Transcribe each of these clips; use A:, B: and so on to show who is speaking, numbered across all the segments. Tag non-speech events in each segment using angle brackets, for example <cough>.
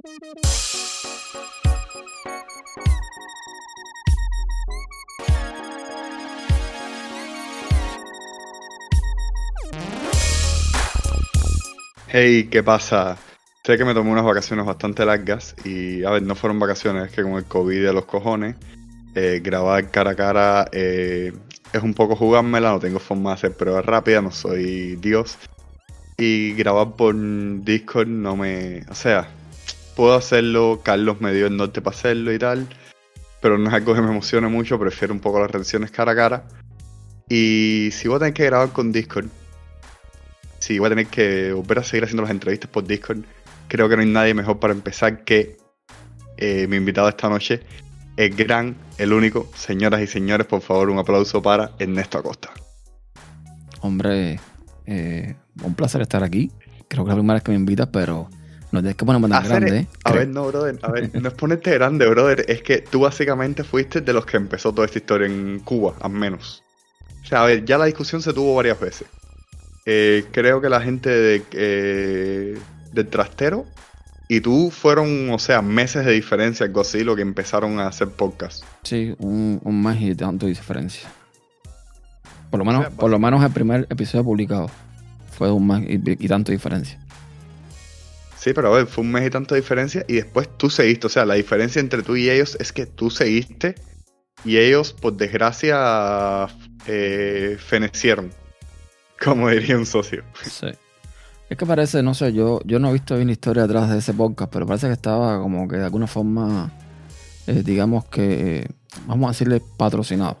A: Hey, ¿qué pasa? Sé que me tomé unas vacaciones bastante largas y, a ver, no fueron vacaciones, es que con el COVID de los cojones, eh, grabar cara a cara eh, es un poco jugármela, no tengo forma de hacer pruebas rápidas, no soy Dios. Y grabar por Discord no me... O sea, puedo hacerlo, Carlos me dio el norte para hacerlo y tal, pero no es algo que me emocione mucho, prefiero un poco las reacciones cara a cara. Y si voy a tener que grabar con Discord, si voy a tener que volver a seguir haciendo las entrevistas por Discord, creo que no hay nadie mejor para empezar que eh, mi invitado esta noche, el gran, el único, señoras y señores, por favor, un aplauso para Ernesto Acosta.
B: Hombre, eh, un placer estar aquí. Creo que es la primera vez que me invitas, pero no tienes que ponerme tan grande.
A: A ver, no, brother, a ver, <laughs> no es ponerte grande, brother, es que tú básicamente fuiste de los que empezó toda esta historia en Cuba, al menos. O sea, a ver, ya la discusión se tuvo varias veces. Eh, creo que la gente de, eh, del trastero y tú fueron, o sea, meses de diferencia, algo así, lo que empezaron a hacer podcast.
B: Sí, un, un mes y tanto de diferencia. Por lo menos, por lo menos el primer episodio publicado fue un mes y, tanto de diferencia.
A: Sí, pero a ver, fue un mes y tanto de diferencia y después tú seguiste. O sea, la diferencia entre tú y ellos es que tú seguiste y ellos, por desgracia, eh, fenecieron. Como diría un socio.
B: Sí. Es que parece, no sé, yo, yo no he visto bien la historia detrás de ese podcast, pero parece que estaba como que de alguna forma, eh, digamos que, vamos a decirle patrocinado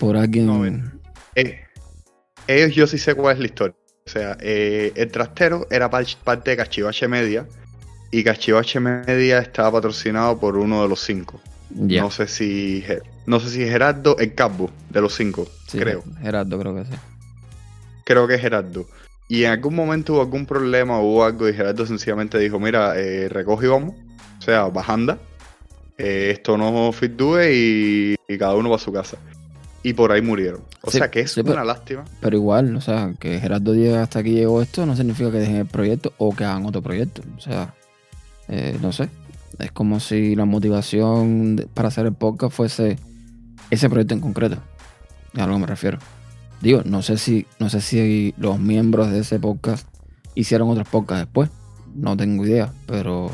B: por alguien.
A: Eh, ellos yo sí sé cuál es la historia. O sea, eh, el trastero era parte de Cachivache Media y Cachivache Media estaba patrocinado por uno de los cinco. No sé si no sé si Gerardo, el Cabo de los cinco, creo.
B: Gerardo creo que sí
A: creo que Gerardo. Y en algún momento hubo algún problema, hubo algo y Gerardo sencillamente dijo, mira, eh, recoge y vamos. O sea, bajanda. Eh, esto no fit y, y, cada uno va a su casa. Y por ahí murieron. O sea que es una lástima.
B: Pero igual, o sea, que Gerardo diga hasta aquí llegó esto no significa que dejen el proyecto o que hagan otro proyecto. O sea, eh, no sé. Es como si la motivación para hacer el podcast fuese ese proyecto en concreto. A lo que me refiero. Digo, no sé si, no sé si los miembros de ese podcast hicieron otros podcasts después. No tengo idea, pero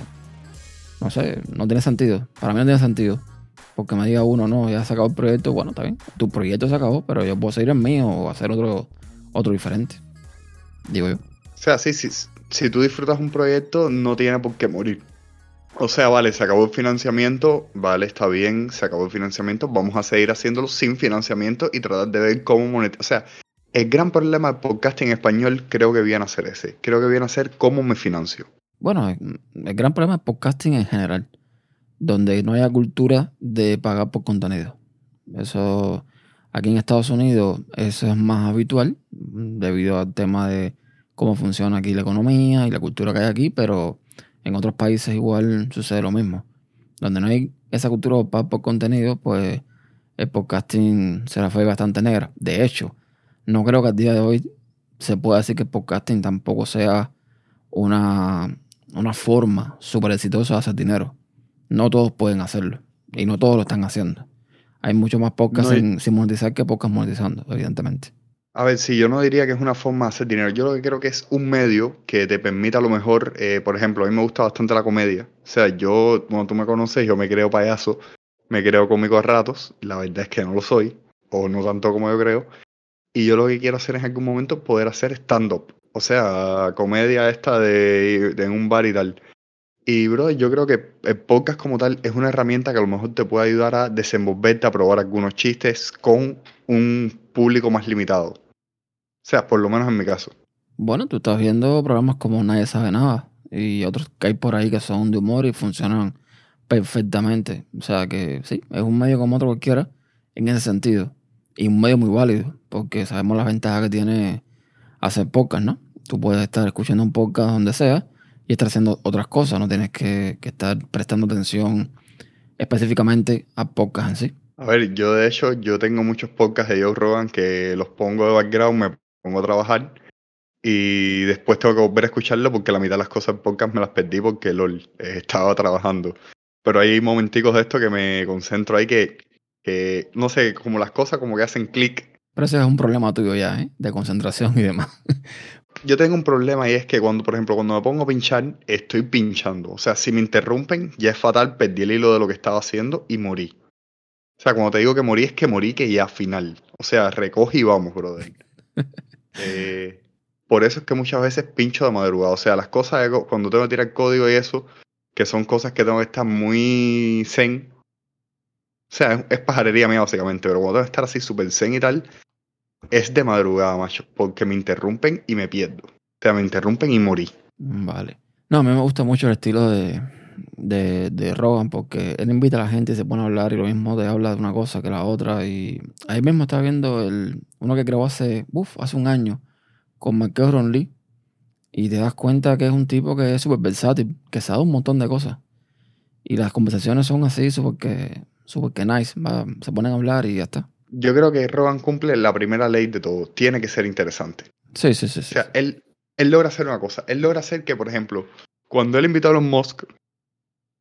B: no sé, no tiene sentido. Para mí no tiene sentido. Porque me diga uno, no, ya se acabó el proyecto, bueno, está bien. Tu proyecto se acabó, pero yo puedo seguir el mío o hacer otro, otro diferente. Digo yo.
A: O sea, sí, sí, si tú disfrutas un proyecto, no tiene por qué morir. O sea, vale, se acabó el financiamiento, vale, está bien, se acabó el financiamiento, vamos a seguir haciéndolo sin financiamiento y tratar de ver cómo monetizar. O sea, el gran problema del podcast en español creo que viene a ser ese. Creo que viene a ser cómo me financio.
B: Bueno, el gran problema del podcasting en general, donde no haya cultura de pagar por contenido. Eso, aquí en Estados Unidos, eso es más habitual debido al tema de cómo funciona aquí la economía y la cultura que hay aquí, pero en otros países igual sucede lo mismo. Donde no hay esa cultura de por contenido, pues el podcasting se la fue bastante negra. De hecho, no creo que al día de hoy se pueda decir que el podcasting tampoco sea una, una forma súper exitosa de hacer dinero. No todos pueden hacerlo. Y no todos lo están haciendo. Hay mucho más podcasts sin monetizar que podcasts monetizando, evidentemente.
A: A ver, sí, yo no diría que es una forma de hacer dinero. Yo lo que creo que es un medio que te permita a lo mejor, eh, por ejemplo, a mí me gusta bastante la comedia. O sea, yo, cuando tú me conoces, yo me creo payaso, me creo cómico a ratos. La verdad es que no lo soy, o no tanto como yo creo. Y yo lo que quiero hacer en algún momento poder hacer stand-up. O sea, comedia esta de, de un bar y tal. Y, bro, yo creo que el podcast como tal es una herramienta que a lo mejor te puede ayudar a desenvolverte, a probar algunos chistes con un público más limitado. O sea, por lo menos en mi caso.
B: Bueno, tú estás viendo programas como Nadie sabe nada y otros que hay por ahí que son de humor y funcionan perfectamente. O sea que sí, es un medio como otro cualquiera en ese sentido. Y un medio muy válido, porque sabemos las ventajas que tiene hacer podcast, ¿no? Tú puedes estar escuchando un podcast donde sea y estar haciendo otras cosas, no tienes que, que estar prestando atención específicamente a podcast en sí.
A: A ver, yo de hecho, yo tengo muchos podcasts de Joe Rogan que los pongo de background, me pongo a trabajar Y después tengo que volver a escucharlo porque la mitad de las cosas en podcast me las perdí porque LOL, eh, estaba trabajando. Pero hay momenticos de esto que me concentro ahí que, que, no sé, como las cosas como que hacen clic.
B: Pero ese es un problema tuyo ya, ¿eh? De concentración y demás. <laughs>
A: Yo tengo un problema y es que cuando, por ejemplo, cuando me pongo a pinchar, estoy pinchando. O sea, si me interrumpen, ya es fatal, perdí el hilo de lo que estaba haciendo y morí. O sea, cuando te digo que morí, es que morí que ya final. O sea, recoge y vamos, brother. <laughs> eh, por eso es que muchas veces pincho de madrugada. O sea, las cosas, cuando tengo que tirar código y eso, que son cosas que tengo que estar muy zen. O sea, es, pajarería mía básicamente, pero cuando tengo que estar así súper zen y tal, es de madrugada, macho, porque me interrumpen y me pierdo. O sea, me interrumpen y morí.
B: Vale. No, a mí me gusta mucho el estilo de, de, de Rogan porque él invita a la gente y se pone a hablar y lo mismo de habla de una cosa que la otra. Y ahí mismo estaba viendo el, uno que grabó hace, uf, hace un año con Michael Ron Lee y te das cuenta que es un tipo que es súper versátil, que sabe un montón de cosas. Y las conversaciones son así, súper que, super que nice. se ponen a hablar y ya está.
A: Yo creo que Rogan cumple la primera ley de todo. Tiene que ser interesante.
B: Sí, sí, sí. O
A: sea, Él, él logra hacer una cosa. Él logra hacer que, por ejemplo, cuando él invitó a Elon Musk,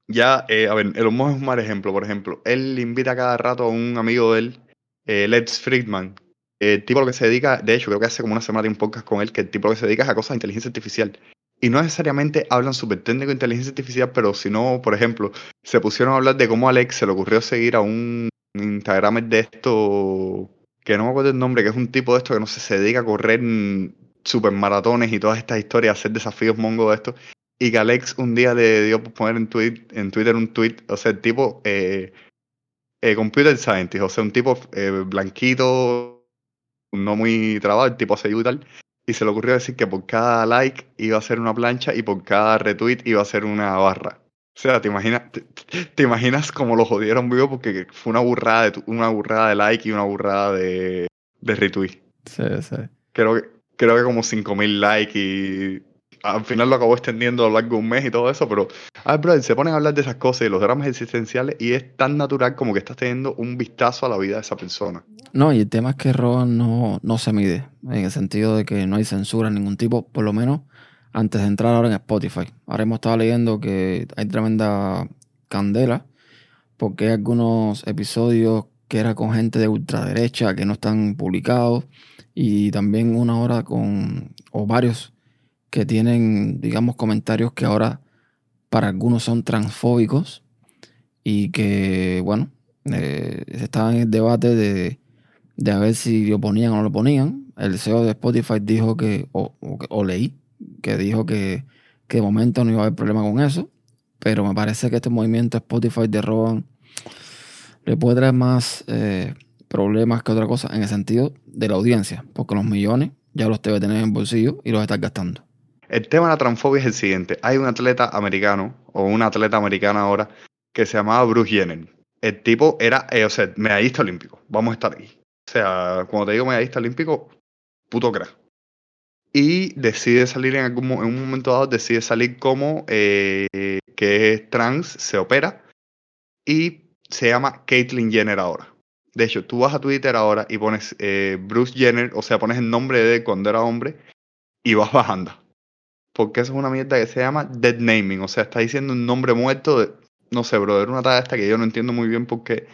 A: ya, eh, a ver, Elon Musk es un mal ejemplo. Por ejemplo, él invita cada rato a un amigo de él, eh, Lex Friedman, el tipo lo que se dedica, de hecho, creo que hace como una semana de un podcast con él, que el tipo lo que se dedica es a cosas de inteligencia artificial. Y no necesariamente hablan súper técnico de inteligencia artificial, pero si no, por ejemplo, se pusieron a hablar de cómo a Alex se le ocurrió seguir a un Instagram de esto, que no me acuerdo el nombre, que es un tipo de esto que no sé, se dedica a correr super maratones y todas estas historias, hacer desafíos mongo de esto. Y que Alex un día le dio por poner en, tweet, en Twitter un tweet, o sea, el tipo eh, eh, computer scientist, o sea, un tipo eh, blanquito, no muy trabado, el tipo hace y y se le ocurrió decir que por cada like iba a ser una plancha y por cada retweet iba a ser una barra. O sea, te imaginas, te, imaginas cómo lo jodieron vivo porque fue una burrada de una burrada de like y una burrada de, de retweet.
B: Sí, sí.
A: Creo que, creo que como 5000 likes y al final lo acabó extendiendo a lo largo de un mes y todo eso, pero a ver, se ponen a hablar de esas cosas y los dramas existenciales y es tan natural como que estás teniendo un vistazo a la vida de esa persona.
B: No, y el tema es que Rogan no, no se mide, en el sentido de que no hay censura en ningún tipo, por lo menos antes de entrar ahora en Spotify. Ahora hemos estado leyendo que hay tremenda candela, porque hay algunos episodios que era con gente de ultraderecha que no están publicados, y también una hora con, o varios que tienen, digamos, comentarios que ahora para algunos son transfóbicos y que, bueno, eh, estaba en el debate de, de a ver si lo ponían o no lo ponían. El CEO de Spotify dijo que, o, o, leí, que dijo que, que, de momento no iba a haber problema con eso, pero me parece que este movimiento Spotify de Roban le puede traer más eh, problemas que otra cosa en el sentido de la audiencia, porque los millones ya los debe tener en bolsillo y los está gastando.
A: El tema de la transfobia es el siguiente. Hay un atleta americano, o una atleta americana ahora, que se llamaba Bruce Jenner. El tipo era, eh, o sea, medallista olímpico. Vamos a estar ahí. O sea, cuando te digo medallista olímpico, puto crack. Y decide salir en, algún, en un momento dado, decide salir como eh, que es trans, se opera y se llama Caitlyn Jenner ahora. De hecho, tú vas a Twitter ahora y pones eh, Bruce Jenner, o sea, pones el nombre de cuando era hombre y vas bajando porque eso es una mierda que se llama dead naming, o sea, está diciendo un nombre muerto de, no sé, brother, una talla esta que yo no entiendo muy bien por qué.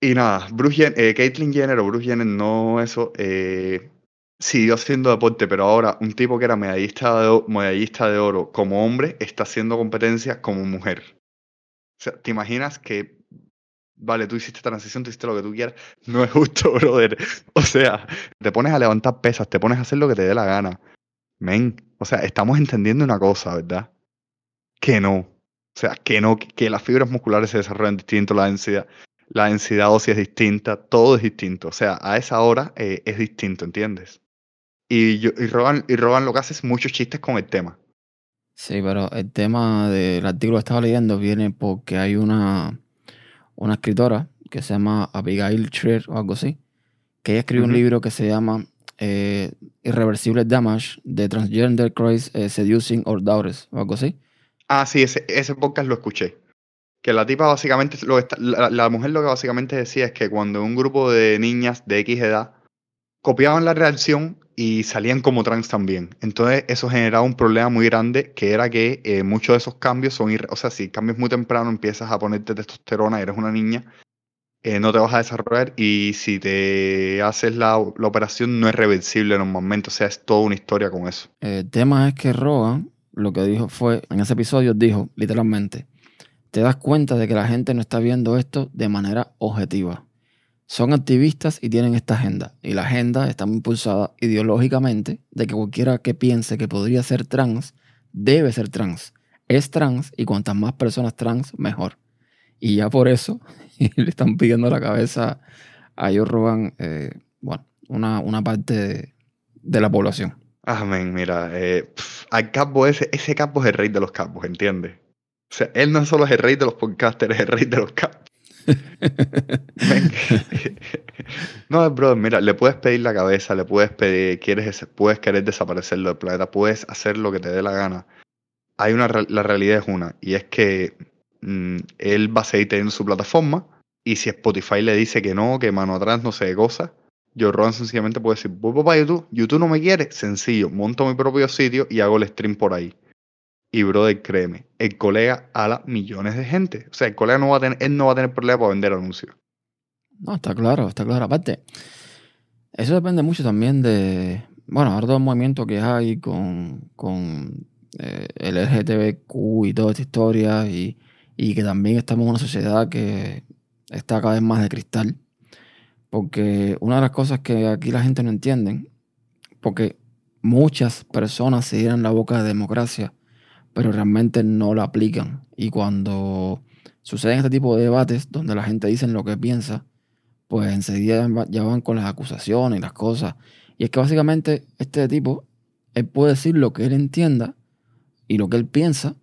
A: Y nada, Bruce Jenner, eh, Caitlyn Jenner o Bruce Jenner, no eso, eh, siguió haciendo deporte, pero ahora un tipo que era medallista de, medallista de oro como hombre está haciendo competencia como mujer. O sea, ¿te imaginas que, vale, tú hiciste transición, tú hiciste lo que tú quieras? No es justo, <laughs> brother. O sea, te pones a levantar pesas, te pones a hacer lo que te dé la gana. Men, o sea, estamos entendiendo una cosa, ¿verdad? Que no. O sea, que no, que las fibras musculares se desarrollan distinto, la densidad, la densidad ósea es distinta, todo es distinto. O sea, a esa hora eh, es distinto, ¿entiendes? Y, yo, y, Rogan, y Rogan lo que hace es muchos chistes con el tema.
B: Sí, pero el tema del artículo que estaba leyendo viene porque hay una, una escritora que se llama Abigail Schreier o algo así, que ella escribió un libro que se llama eh, Irreversible Damage de Transgender Craze eh, Seducing or Daughters o algo así.
A: Ah, sí, ese, ese podcast lo escuché. Que la tipa básicamente, lo la, la, mujer lo que básicamente decía es que cuando un grupo de niñas de X edad copiaban la reacción y salían como trans también. Entonces eso generaba un problema muy grande que era que eh, muchos de esos cambios son, o sea, si cambias muy temprano, empiezas a ponerte testosterona, eres una niña, eh, no te vas a desarrollar y si te haces la, operación no es reversible normalmente, o sea, es toda una historia con eso.
B: El tema es que Rogan lo que dijo fue, en ese episodio dijo literalmente, te das cuenta de que la gente no está viendo esto de manera objetiva son activistas y tienen esta agenda. Y la agenda está impulsada ideológicamente de que cualquiera que piense que podría ser trans, debe ser trans. Es trans y cuantas más personas trans, mejor. Y ya por eso <laughs> le están pidiendo la cabeza a ellos roban, eh, bueno, una, parte de, la población.
A: Amén, mira, eh, al ese, ese capo es el rey de los capos, ¿entiendes? O sea, él no solo es el rey de los podcasters, es el rey de los capos. No, bro, mira, le puedes pedir la cabeza, le puedes pedir, quieres, puedes querer desaparecerlo del planeta, puedes hacer lo que te dé la gana. Hay una, la realidad es una, y es que mm, él va a seguir teniendo su plataforma, y si Spotify le dice que no, que mano atrás no sé de cosas, yo Ron sencillamente puede decir, vuelvo para YouTube, YouTube no me quiere, sencillo, monto mi propio sitio y hago el stream por ahí. Y brother, créeme, el colega la millones de gente. O sea, el colega no va a tener, él no va a tener problema para vender anuncios.
B: No, está claro, está claro. Aparte, eso depende mucho también de, bueno, ahora todo el movimiento que hay con, con eh, el LGTBQ y toda esta historia y, y que también estamos en una sociedad que está cada vez más de cristal. Porque una de las cosas que aquí la gente no entiende, porque muchas personas se dieran la boca de democracia, pero realmente no lo aplican. Y cuando suceden este tipo de debates donde la gente dice lo que piensa, pues enseguida ya van con las acusaciones y las cosas. Y es que básicamente este tipo, él puede decir lo que él entienda y lo que él piensa,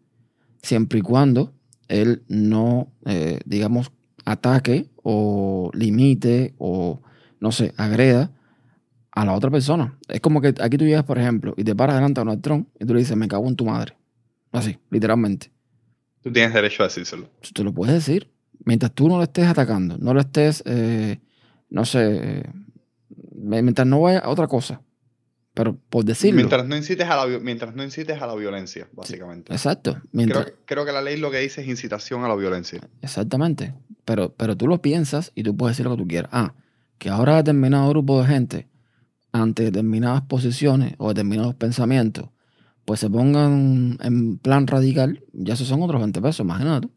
B: siempre y cuando él no, eh, digamos, ataque o limite o, no sé, agreda a la otra persona. Es como que aquí tú llegas, por ejemplo, y te paras delante de un Trump y tú le dices, me cago en tu madre. Así, literalmente.
A: Tú tienes derecho a decírselo.
B: Tú lo puedes decir. Mientras tú no lo estés atacando, no lo estés, eh, no sé, eh, mientras no vaya a otra cosa. Pero por decirlo.
A: Mientras no incites a la, mientras no incites a la violencia, básicamente.
B: exacto.
A: Creo, que la ley lo que dice es incitación a la violencia.
B: Exactamente. Pero, pero tú lo piensas y tú puedes decir lo que tú quieras. Ah, que ahora determinado grupo de gente, ante determinadas posiciones o determinados pensamientos, pues se pongan en plan radical, ya esos son otros 20 pesos, imagínate.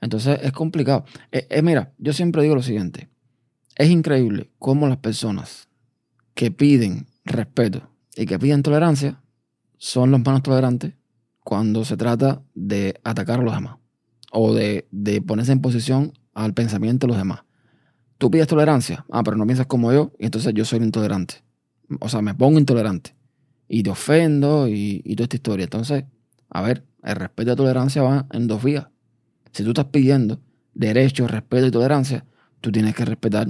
B: Entonces es complicado. Eh, eh, mira, yo siempre digo lo siguiente. Es increíble cómo las personas que piden respeto y que piden tolerancia son los menos tolerantes cuando se trata de atacar a los demás o de, de ponerse en posición al pensamiento de los demás. Tú pides tolerancia, ah, pero no piensas como yo, y entonces yo soy intolerante. O sea, me pongo intolerante y te ofendo y, toda esta historia. Entonces, a ver, el respeto y la tolerancia van en dos vías. Si tú estás pidiendo derecho, respeto y tolerancia, tú tienes que respetar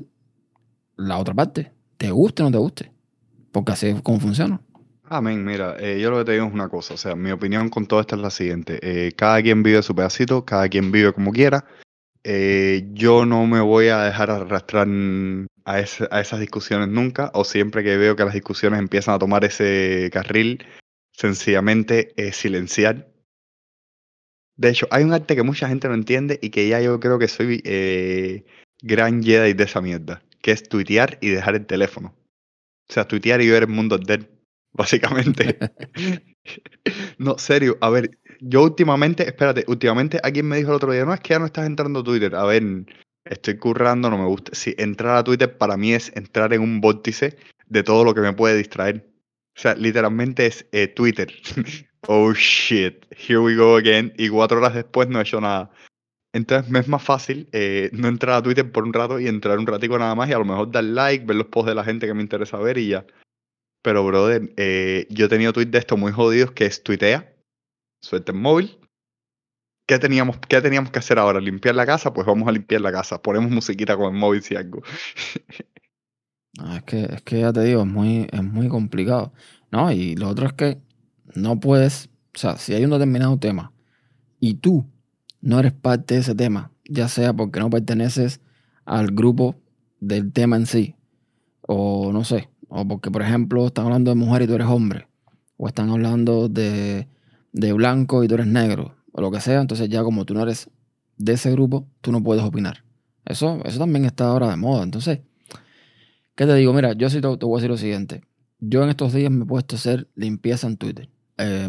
B: la otra parte, te guste o no te guste, porque así es como funciona.
A: Amén, mira, eh, yo lo que te digo es una cosa, o sea, mi opinión con todo esto es la siguiente, eh, cada quien vive su pedacito, cada quien vive como quiera, eh, yo no me voy a dejar arrastrar a, esas discusiones nunca, o siempre que veo que las discusiones empiezan a tomar ese carril, sencillamente silenciar. De hecho, hay un arte que mucha gente no entiende y que ya yo creo que soy eh, gran Jedi de esa mierda, que es tuitear y dejar el teléfono. O sea, tuitear y ver el mundo dead, <laughs> básicamente. <laughs> no, serio, a ver, yo últimamente, espérate, últimamente alguien me dijo el otro día, no, es que ya no estás entrando a Twitter. A ver, estoy currando, no me gusta. Si entrar a Twitter para mí es entrar en un vórtice de todo lo que me puede distraer. O sea, literalmente es eh, Twitter. <laughs> oh shit, here we go again. Y cuatro horas después no he hecho nada. Entonces me es más fácil eh, no entrar a Twitter por un rato y entrar un ratico nada más y a lo mejor dar like, ver los posts de la gente que me interesa ver y ya. Pero, brother, eh, yo he tenido tweets de esto muy jodidos que es tuitea suelta el móvil. ¿Qué teníamos, ¿Qué teníamos que hacer ahora? ¿Limpiar la casa? Pues vamos a limpiar la casa. Ponemos musiquita con el móvil si algo. <laughs>
B: es, que, es que ya te digo, es muy, es muy complicado. ¿no? Y lo otro es que no puedes, o sea, si hay un determinado tema y tú no eres parte de ese tema, ya sea porque no perteneces al grupo del tema en sí, o no sé, o porque, por ejemplo, están hablando de mujer y tú eres hombre, o están hablando de, de blanco y tú eres negro, o lo que sea, entonces ya como tú no eres de ese grupo, tú no puedes opinar. Eso, eso también está ahora de moda. Entonces, ¿qué te digo? Mira, yo sí te, te voy a decir lo siguiente. Yo en estos días me he puesto a hacer limpieza en Twitter.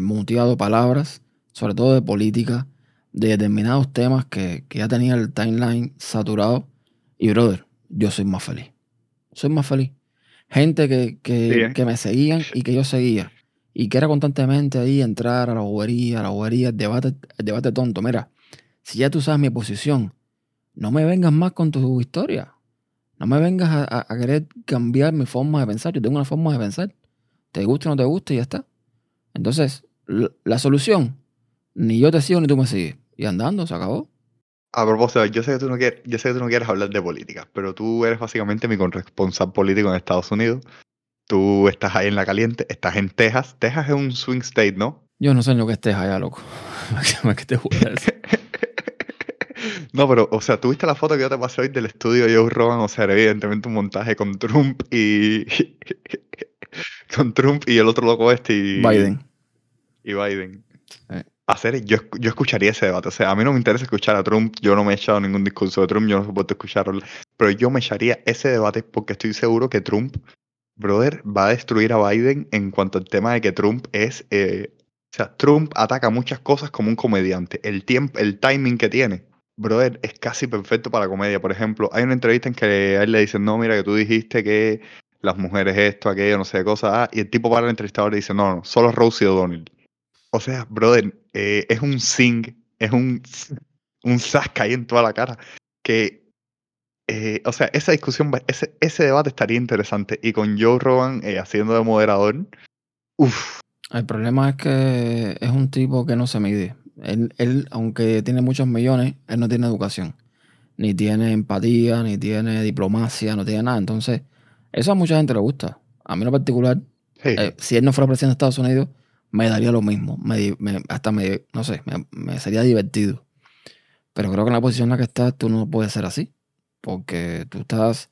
B: Muteado palabras, sobre todo de política, de determinados temas que, que ya tenía el timeline saturado. Y, brother, yo soy más feliz. Soy más feliz. Gente que, que,
A: Sí, ¿eh?
B: que me seguían y que yo seguía. Y que era constantemente ahí entrar a la bobería, a la bobería, el debate, debate tonto. Mira, si ya tú sabes mi posición, no me vengas más con tu historia. No me vengas a, a- querer cambiar mi forma de pensar. Yo tengo una forma de pensar. Te guste o no te guste y ya está. Entonces, la solución, ni yo te sigo ni tú me sigues. Y andando, se acabó.
A: A propósito, yo sé que tú no quieres, yo sé que tú no quieres hablar de política, pero tú eres básicamente mi corresponsal político en Estados Unidos. Tú estás ahí en la caliente, estás en Texas. Texas es un swing state, ¿no?
B: Yo no sé en lo que estés allá, loco. <laughs> ¿Qué te voy a decir?
A: No, pero, o sea, ¿tuviste la foto que yo te pasé hoy del estudio de Joe Rogan? O sea, era evidentemente un montaje con Trump y... <laughs> con Trump y el otro loco este y...
B: Biden.
A: Y Biden.
B: Sí.
A: Hacer, yo, yo escucharía ese debate. O sea, a mí no me interesa escuchar a Trump. Yo no me he echado ningún discurso de Trump. Yo no soporto escucharlo. Pero yo me echaría ese debate porque estoy seguro que Trump, brother, va a destruir a Biden en cuanto al tema de que Trump es... eh, o sea, Trump ataca muchas cosas como un comediante. El tiempo, el timing que tiene, brother, es casi perfecto para la comedia. Por ejemplo, hay una entrevista en que a él le dicen, no, mira, que tú dijiste que las mujeres esto, aquello, no sé qué cosa. Ah, y el tipo para el entrevistador y dice, no, no, solo Rose y O'Donnell. O sea, brother, eh, es un sing, es un, un zasca ahí en toda la cara. Que, eh, o sea, esa discusión, ese, ese debate estaría interesante. Y con Joe Rogan eh, haciendo de moderador, uff,
B: El problema es que es un tipo que no se mide. Él, él, aunque tiene muchos millones, él no tiene educación. Ni tiene empatía, ni tiene diplomacia, no tiene nada. Entonces, eso a mucha gente le gusta. A mí en lo particular,
A: sí,
B: eh, si él no fuera presidente de Estados Unidos, me daría lo mismo. Me di- me- hasta me, no sé, me, me sería divertido. Pero creo que en la posición en la que estás, tú no puedes ser así. Porque tú estás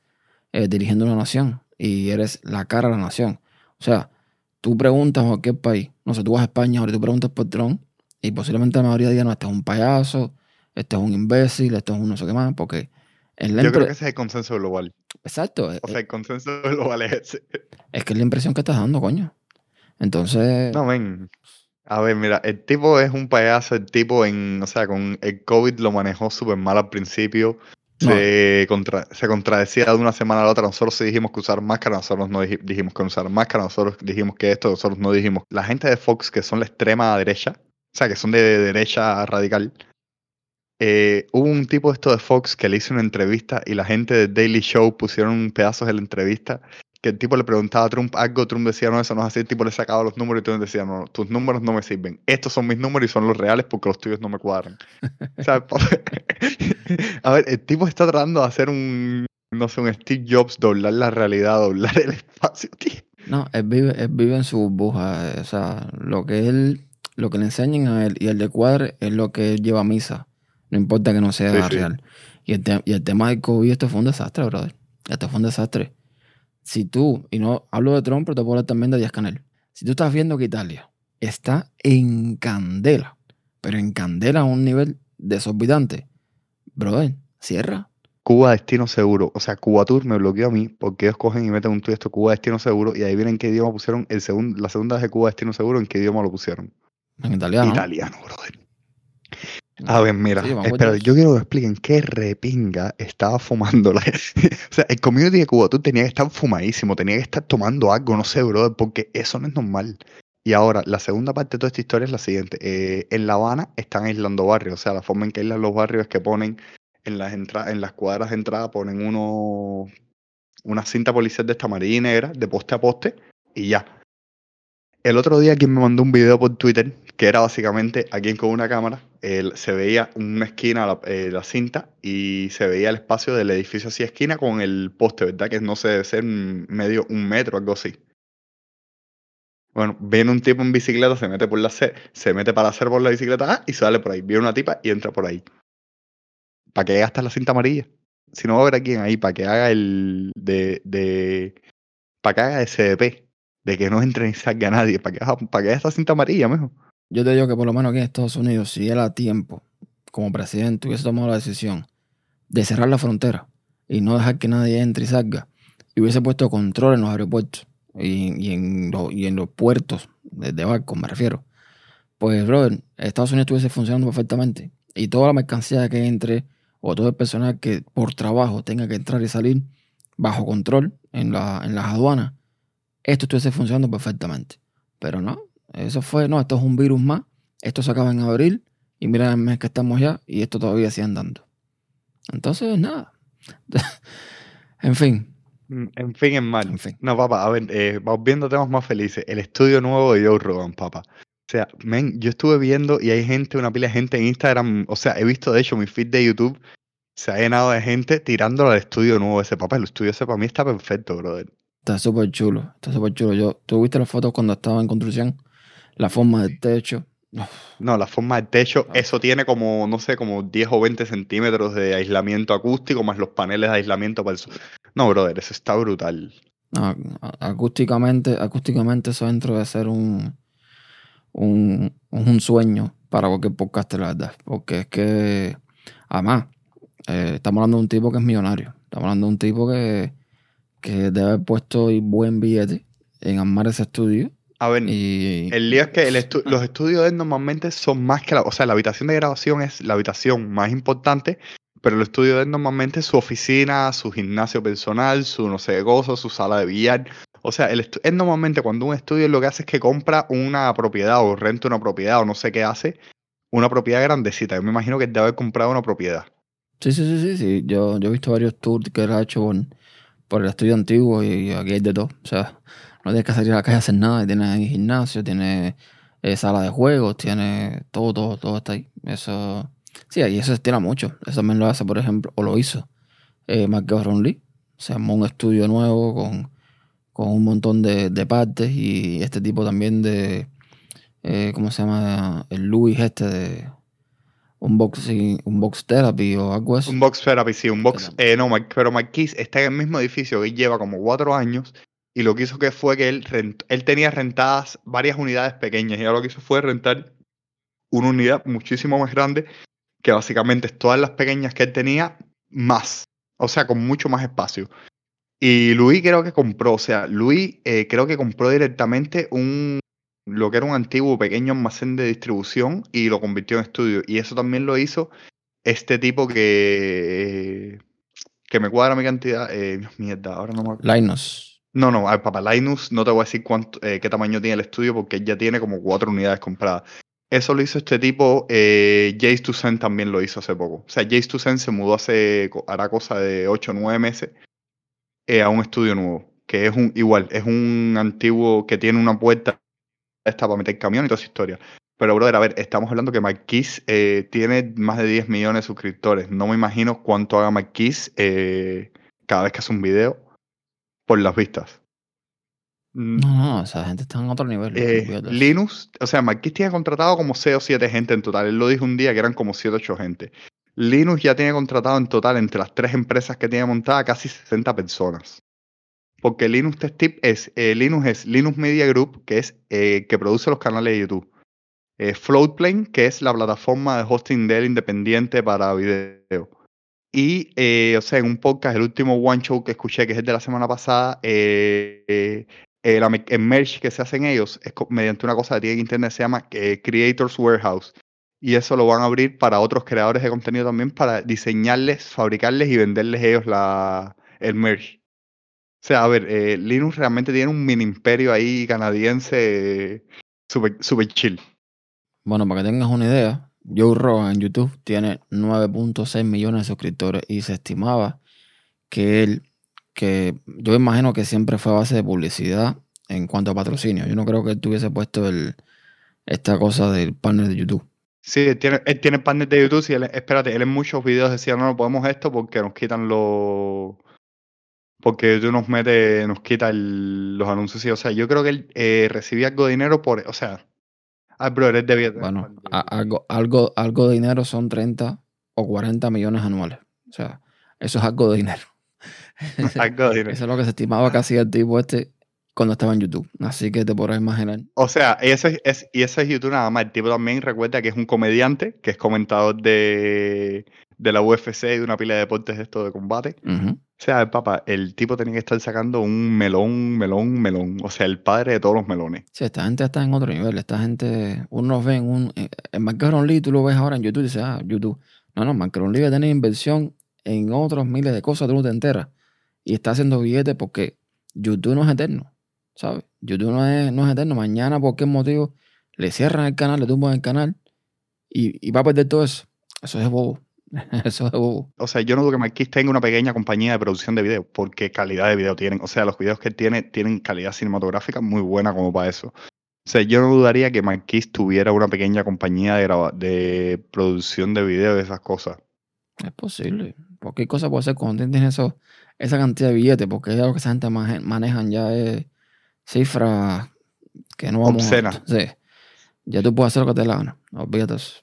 B: eh, dirigiendo una nación y eres la cara de la nación. O sea, tú preguntas a cualquier país, no sé, tú vas a España ahora y tú preguntas por Trump y posiblemente la mayoría digan, no, este es un payaso, este es un imbécil, este es un no sé qué más, porque en la
A: yo creo que ese es el consenso global.
B: Exacto, eh,
A: O sea, el consenso <laughs> global es ese.
B: es que es la impresión que estás dando, coño. Entonces,
A: No, men. A ver, mira, el tipo es un payaso, el tipo en, o sea, con el COVID lo manejó súper mal al principio.
B: No.
A: Se, contra- se contradecía de una semana a la otra. Nosotros sí dijimos que usar máscara, nosotros no dij- dijimos que usar máscara, nosotros dijimos que esto, nosotros no dijimos. La gente de Fox, que son la extrema derecha, o sea, que son de derecha radical, eh, hubo un tipo de esto de Fox que le hizo una entrevista y la gente de Daily Show pusieron pedazos de la entrevista que el tipo le preguntaba a Trump algo, Trump decía, no, eso no es así, el tipo le sacaba los números y Trump decía, no, no, tus números no me sirven, estos son mis números y son los reales porque los tuyos no me cuadran. <laughs> O sea, <laughs> <laughs> a ver, el tipo está tratando de hacer un, no sé, un Steve Jobs, doblar la realidad, doblar el espacio, tío.
B: no, él vive, él vive en su burbuja. O sea, lo que él, lo que le enseñan a él y el de cuadre es lo que él lleva a misa. No importa que no sea
A: Sí, sí.
B: real. Y el, te- y el tema del COVID, esto fue un desastre, brother. Esto fue un desastre. Si tú, y no hablo de Trump, pero te puedo hablar también de Díaz Canel. Si tú estás viendo que Italia está en candela, pero en candela a un nivel desorbitante, brother, cierra.
A: Cuba destino seguro, o sea, Cubatur me bloqueó a mí porque ellos cogen y meten un esto Cuba destino seguro y ahí vienen qué idioma pusieron, el segundo, la segunda vez de Cuba destino seguro, ¿en qué idioma lo pusieron?
B: En italiano.
A: Italiano, brother. A ver, mira,
B: Sí,
A: espera, yo quiero que expliquen qué repinga estaba fumando la... <laughs> o sea, el community de Cuba, tú tenía que estar fumadísimo, tenía que estar tomando algo, no sé, brother, porque eso no es normal. Y ahora, la segunda parte de toda esta historia es la siguiente. Eh, en La Habana están aislando barrios, o sea, la forma en que aislan los barrios es que ponen en las, entra- en las cuadras de entrada, ponen uno, una cinta policial de esta amarilla y negra, de poste a poste, y ya. El otro día quien me mandó un video por Twitter, que era básicamente alguien con una cámara, se veía una esquina, la, eh, la cinta, y se veía el espacio del edificio así esquina con el poste, ¿verdad? Que no sé, debe ser medio un metro, algo así. Bueno, viene un tipo en bicicleta, se mete por la C, se mete para hacer por la bicicleta ah, y sale por ahí. Viene una tipa y entra por ahí. ¿Para que hasta la cinta amarilla? Si no va a haber a alguien ahí, para que haga el de, de para que haga SDP, de que no entre ni salga nadie, para que, para que haga esa cinta amarilla, mejor.
B: Yo te digo que por lo menos aquí en Estados Unidos, si él a tiempo, como presidente, hubiese tomado la decisión de cerrar la frontera y no dejar que nadie entre y salga, y hubiese puesto control en los aeropuertos y, en, y en los puertos de, de barcos, me refiero, pues, brother, Estados Unidos estuviese funcionando perfectamente y toda la mercancía que entre o todo el personal que por trabajo tenga que entrar y salir bajo control en, la, en las aduanas, esto estuviese funcionando perfectamente. Pero no, eso fue, no, esto es un virus más, esto se acaba en abril y mira el mes que estamos ya y esto todavía sigue andando. Entonces, nada. <laughs> en fin.
A: Mm, en fin, es mal.
B: En fin.
A: No, papá, a ver, eh, vamos viendo temas más felices. El estudio nuevo de Joe Rogan, papá. O sea, men, yo estuve viendo y hay gente, una pila de gente en Instagram. O sea, he visto de hecho mi feed de YouTube. Se ha llenado de gente tirándolo al estudio nuevo ese papá. El estudio ese para mí está perfecto, brother.
B: Está súper chulo, está súper chulo. Yo, ¿Tú viste las fotos cuando estaba en construcción? La forma del techo.
A: No, la forma del techo, eso tiene como, no sé, como 10 o 20 centímetros de aislamiento acústico, más los paneles de aislamiento para el sol. No, brother, eso está brutal.
B: No, acústicamente, acústicamente eso dentro de ser un, un, un sueño para cualquier podcast, la verdad. Porque es que, además, eh, estamos hablando de un tipo que es millonario. Estamos hablando de un tipo que, que debe haber puesto buen billete en armar ese estudio.
A: A ver,
B: Y
A: el lío es que el estu- los estudios de él normalmente son más que la, o sea, la habitación de grabación es la habitación más importante, pero el estudio de él normalmente es su oficina, su gimnasio personal, su no sé qué cosa, su sala de billar. O sea, el estu- él normalmente cuando un estudio lo que hace es que compra una propiedad o renta una propiedad o no sé qué hace, una propiedad grandecita. Yo me imagino que él debe haber comprado una propiedad.
B: Sí, sí, sí, sí, sí. Yo, yo he visto varios tours que él ha hecho por, por el estudio antiguo y aquí hay de todo. O sea, no tienes que salir a la calle a hacer nada. Tiene ahí gimnasio, tiene eh, sala de juegos, tiene todo, todo, todo está ahí. Eso, sí, y eso se estira mucho. Eso también lo hace, por ejemplo, o lo hizo eh, Marcus Lee. Se armó un estudio nuevo con, con un montón de, de partes y este tipo también de, eh, ¿cómo se llama? El Louis este de un boxing, un box therapy o algo así.
A: Un box therapy, sí, un box. Eh, no, pero Marquis está en el mismo edificio que lleva como cuatro años. Y lo que hizo que fue que él, él tenía rentadas varias unidades pequeñas. Y ahora lo que hizo fue rentar una unidad muchísimo más grande, que básicamente es todas las pequeñas que él tenía, más. O sea, con mucho más espacio. Y Luis creo que compró, o sea, Luis eh, creo que compró directamente un lo que era un antiguo pequeño almacén de distribución y lo convirtió en estudio. Y eso también lo hizo este tipo que, que me cuadra mi cantidad. Eh, mierda, ahora no me acuerdo.
B: Linus.
A: No, no, a papá Linus no te voy a decir cuánto, eh, qué tamaño tiene el estudio porque ya tiene como cuatro unidades compradas. Eso lo hizo este tipo, eh, Jace Toussaint también lo hizo hace poco. O sea, Jace Toussaint se mudó hace, hará cosa de 8 o 9 meses eh, a un estudio nuevo, que es un igual, es un antiguo que tiene una puerta esta para meter camión y toda esa historia. Pero, brother, a ver, estamos hablando que Marquis eh, tiene más de 10 millones de suscriptores. No me imagino cuánto haga Marquis eh, cada vez que hace un video por las vistas. Mm,
B: No, no, esa gente está en otro nivel.
A: eh. Linus, o sea, Marquis tiene contratado como 6 o 7 gente en total. Él lo dijo un día que eran como 7 o 8 gente. Linus ya tiene contratado en total entre las tres empresas que tiene montada casi 60 personas. Porque Linux Tech Tip es, eh, Linux es Linux Media Group, que es eh, que produce los canales de YouTube. Eh, Floatplane, que es la plataforma de hosting de él independiente para video. Y, eh, o sea, en un podcast, el último One Show que escuché, que es el de la semana pasada, eh, eh, el, el merge que se hacen ellos es mediante una cosa que tiene internet, se llama Creators Warehouse. Y eso lo van a abrir para otros creadores de contenido también, para diseñarles, fabricarles y venderles ellos la, el merge. O sea, a ver, Linux realmente tiene un mini imperio ahí canadiense eh, super, super chill.
B: Bueno, para que tengas una idea, Joe Rogan en YouTube tiene 9.6 millones de suscriptores y se estimaba que él, que yo imagino que siempre fue a base de publicidad en cuanto a patrocinio. Yo no creo que él tuviese puesto el, esta cosa del partner de YouTube.
A: Sí, él tiene, él tiene partner de YouTube y él, espérate, él en muchos videos decía, no, no podemos esto porque nos quitan los... Porque YouTube nos mete, nos quita los anuncios. sí. O sea, yo creo que él eh, recibía algo de dinero por... O sea, ah, bro, él debía tener
B: Bueno,
A: de
B: a- algo, algo, algo de dinero son 30 o 40 millones anuales. O sea, eso es algo de dinero. <laughs>
A: Algo de dinero.
B: Eso es lo que se estimaba que hacía el tipo este cuando estaba en YouTube. Así que te podrás imaginar.
A: O sea, ese es, y ese es YouTube nada más. El tipo también recuerda que es un comediante, que es comentador de, de la UFC y de una pila de deportes esto de combate.
B: Ujú.
A: O sea, papá, el tipo tenía que estar sacando un melón, melón, melón. O sea, el padre de todos los melones.
B: Sí, esta gente está en otro nivel. Esta gente, uno ve en un. En en Macaron Lee, tú lo ves ahora en YouTube y dices, ah, YouTube. No, no, Macaron Lee va a tener inversión en otros miles de cosas, tú no te enteras. Y está haciendo billetes porque YouTube no es eterno, ¿sabes? YouTube no es, no es eterno. Mañana, por qué motivo, le cierran el canal, le tumban el canal y, y va a perder todo eso. Eso es bobo. <laughs> eso es bobo.
A: O sea, yo no dudo que Marquis tenga una pequeña compañía de producción de video, porque calidad de video tienen. O sea, los videos que tiene tienen calidad cinematográfica muy buena como para eso. O sea, yo no dudaría que Marquis tuviera una pequeña compañía de, de producción de video y esas cosas.
B: Es posible. Cualquier cosa puede ser cuando tienes eso, esa cantidad de billetes, porque ya lo que esa gente manejan ya es cifras que no vamos
A: Obscenas.
B: a... Sí. Ya tú puedes hacer lo que te la gana. Olvídate eso.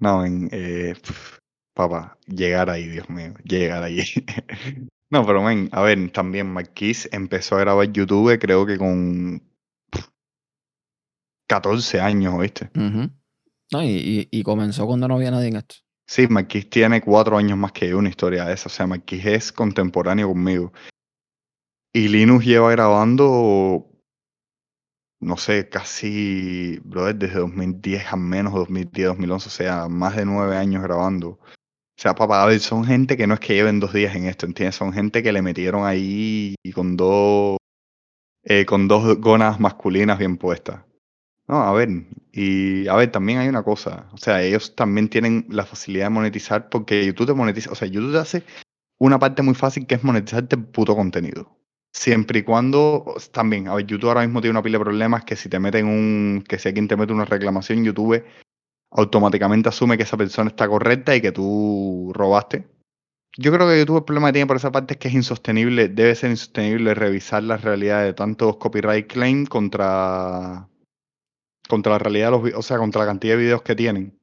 A: No, en, eh, pf, papá, llegar ahí, Dios mío, llegar ahí. <laughs> No, pero men, a ver, también Marquis empezó a grabar YouTube creo que con pf, 14 años, ¿oíste?
B: No, y, y- y comenzó cuando no había nadie en esto.
A: Sí, Marquis tiene cuatro años más que yo, una historia de esa. O sea, Marquis es contemporáneo conmigo. Y Linus lleva grabando, no sé, casi, brother, desde 2010 al menos, 2010, 2011, o sea, más de nueve años grabando. O sea, papá, a ver, son gente que no es que lleven dos días en esto, ¿entiendes? Son gente que le metieron ahí y con dos, eh, con dos gonas masculinas bien puestas. No, a ver, y a ver, también hay una cosa, o sea, ellos también tienen la facilidad de monetizar porque YouTube te monetiza, o sea, YouTube te hace una parte muy fácil que es monetizarte el puto contenido. Siempre y cuando, también, a ver, YouTube ahora mismo tiene una pila de problemas que si te meten un, que si alguien te mete una reclamación, YouTube automáticamente asume que esa persona está correcta y que tú robaste. Yo creo que YouTube el problema que tiene por esa parte es que es insostenible, debe ser insostenible revisar la realidad de tantos copyright claims contra, contra la realidad de los, o sea, contra la cantidad de videos que tienen.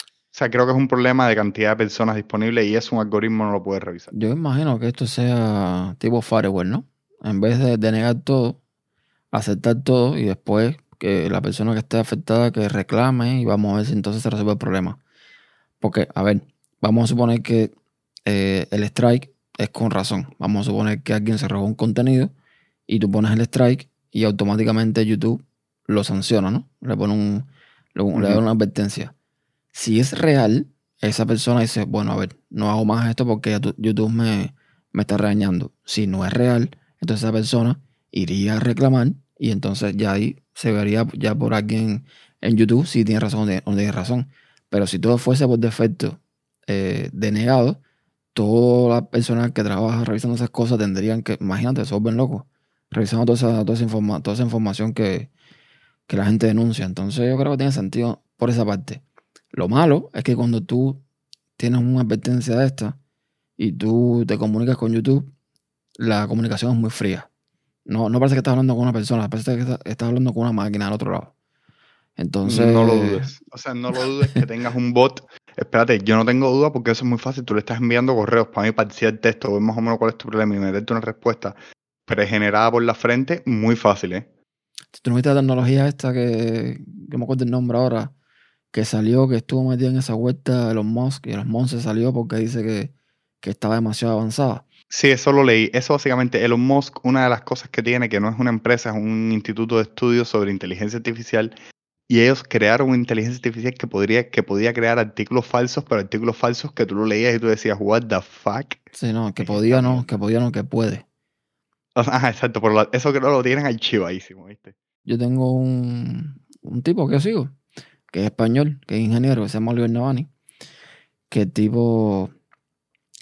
A: O sea, creo que es un problema de cantidad de personas disponibles y eso un algoritmo no lo puede revisar.
B: Yo imagino que esto sea tipo firewall, ¿no? En vez de, de negar todo, aceptar todo y después que la persona que esté afectada que reclame y vamos a ver si entonces se resuelve el problema. Porque, a ver, vamos a suponer que eh, el strike es con razón. Vamos a suponer que alguien se robó un contenido y tú pones el strike y automáticamente YouTube lo sanciona, ¿no? Le pone un, le, le da una advertencia. Si es real, esa persona dice, bueno, a ver, no hago más esto porque YouTube me, me está regañando. Si no es real, entonces esa persona iría a reclamar y entonces ya ahí se vería ya por alguien en YouTube si tiene razón o no tiene razón. Pero si todo fuese por defecto eh, denegado, toda la personas que trabaja revisando esas cosas tendrían que, imagínate, se vuelven locos, revisando toda esa, toda esa, informa- toda esa información que, que la gente denuncia. Entonces yo creo que tiene sentido por esa parte. Lo malo es que cuando tú tienes una advertencia de esta y tú te comunicas con YouTube, la comunicación es muy fría. No, no parece que estás hablando con una persona, parece que estás, estás hablando con una máquina al otro lado. Entonces,
A: No lo dudes. O sea, no lo dudes que tengas un bot. Espérate, yo no tengo duda porque eso es muy fácil. Tú le estás enviando correos para mí, para decir el texto, ver más o menos cuál es tu problema y meterte una respuesta pregenerada por la frente, muy fácil, ¿eh?
B: ¿Tú no viste la tecnología esta que, que me acuerdo el nombre ahora, que salió, que estuvo metida en esa vuelta de los Musk y los Musk se salió porque dice que, que estaba demasiado avanzada?
A: Sí, eso lo leí. Eso básicamente, Elon Musk, una de las cosas que tiene, que no es una empresa, es un instituto de estudios sobre inteligencia artificial. Y ellos crearon una inteligencia artificial que podría, que podía crear artículos falsos, pero artículos falsos que tú lo leías y tú decías, what the fuck.
B: Sí, no, que podía no, que podía no, que puede.
A: Ajá, exacto, por la- eso creo que lo tienen archivadísimo, ¿viste?
B: Yo tengo un, un tipo que sigo, que es español, que es ingeniero, que se llama Oliver Navani, que el tipo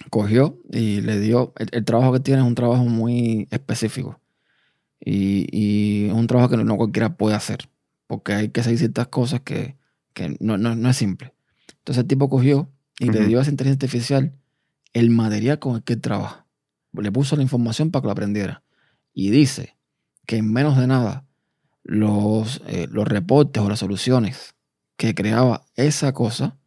B: cogió y le dio, el, el trabajo que tiene es un trabajo muy específico y, y es un trabajo que no, no cualquiera puede hacer, porque hay que hacer ciertas cosas que, que no, no- no es simple. Entonces el tipo cogió y le dio a esa inteligencia artificial el material con el que él trabaja. Le puso la información para que lo aprendiera. Y dice que en menos de nada los, eh, los reportes o las soluciones que creaba esa cosa,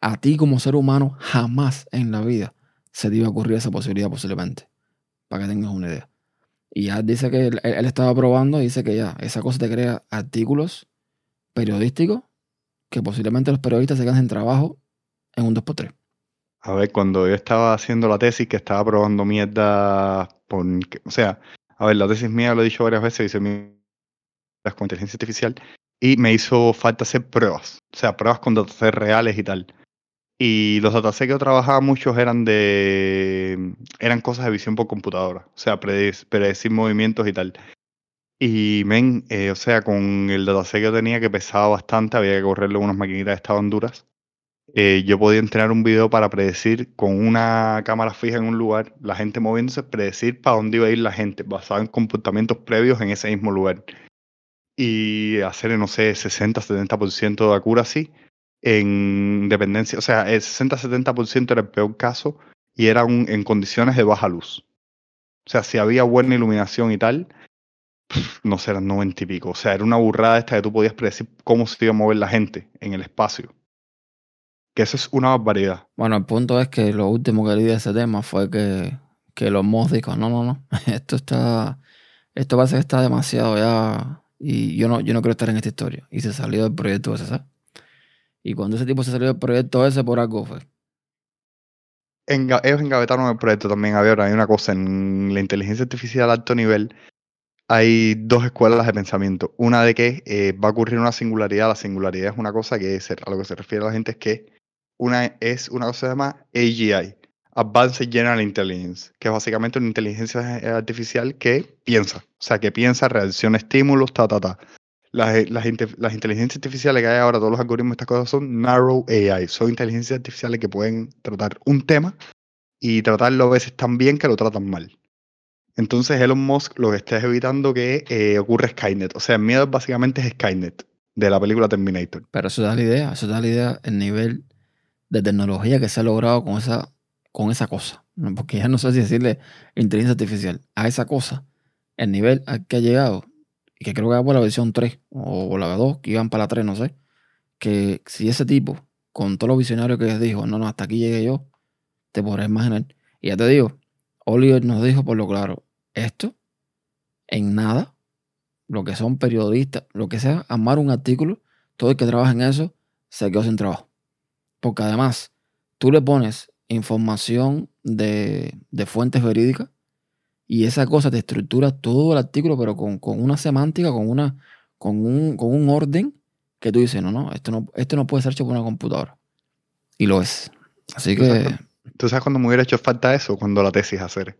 B: a ti como ser humano jamás en la vida se te iba a ocurrir esa posibilidad posiblemente, para que tengas una idea. Y ya dice que él, estaba probando y dice que ya, esa cosa te crea artículos periodísticos que posiblemente los periodistas se quedan sin trabajo en un 2x3.
A: A ver, cuando yo estaba haciendo la tesis, que estaba probando mierda, o sea, a ver, la tesis mía, lo he dicho varias veces, hice mierda con inteligencia artificial y me hizo falta hacer pruebas, o sea, pruebas con datos reales y tal. Y los datasets que yo trabajaba muchos eran de eran cosas de visión por computadora, o sea, predecir, movimientos y tal. Y men, eh, o sea, con el dataset que yo tenía que pesaba bastante, había que correrle unas maquinitas que estaban duras. Eh, yo podía entrenar un video para predecir con una cámara fija en un lugar, la gente moviéndose, predecir para dónde iba a ir la gente, basado en comportamientos previos en ese mismo lugar. Y hacer, no sé, 60-70% de accuracy en dependencia, o sea, el 60-70% era el peor caso y era en condiciones de baja luz. O sea, si había buena iluminación y tal, no sé, eran 90 y pico. O sea, era una burrada esta que tú podías predecir cómo se iba a mover la gente en el espacio. Que eso es una barbaridad.
B: Bueno, el punto es que lo último que leí de ese tema fue que, que los mods dijo, no, no, no, <laughs> esto está, esto parece que está demasiado ya y yo no, yo no quiero estar en esta historia. Y se salió del proyecto ¿sabes? Y cuando ese tipo se salió del proyecto ese, por algo fue.
A: ellos engavetaron el proyecto también. Había hay una cosa, en la inteligencia artificial a alto nivel hay dos escuelas de pensamiento. Una de que eh, va a ocurrir una singularidad. La singularidad es una cosa que a lo que se refiere a la gente es que una es una cosa que se llama AGI, Advanced General Intelligence, que es básicamente una inteligencia artificial que piensa. O sea, que piensa, reacciona a estímulos, ta, ta, ta. Las, las, las, inteligencias artificiales que hay ahora, todos los algoritmos, estas cosas son narrow AI. Son inteligencias artificiales que pueden tratar un tema y tratarlo a veces tan bien que lo tratan mal. Entonces Elon Musk lo que está es evitando que eh, ocurra Skynet. O sea, el miedo básicamente es Skynet de la película Terminator.
B: Pero eso da la idea, eso da la idea el nivel de tecnología que se ha logrado con esa, con esa cosa. Porque ya no sé si decirle inteligencia artificial a esa cosa, el nivel al que ha llegado y que creo que va por la versión 3 o la 2, que iban para la 3, no sé, que si ese tipo, con todos los visionarios que dijo, no, no, hasta aquí llegué yo, te podrás imaginar. Y ya te digo, Oliver nos dijo por lo claro, esto, en nada, lo que son periodistas, lo que sea, amar un artículo, todo el que trabaja en eso, se quedó sin trabajo. Porque además, tú le pones información de, de fuentes verídicas y esa cosa te estructura todo el artículo, pero con, una semántica, con, una, con, un, con un orden que tú dices, no, no, esto no, esto no puede ser hecho por una computadora. Y lo es. Así que...
A: ¿Tú sabes cuándo me hubiera hecho falta eso? Cuando la tesis hacer.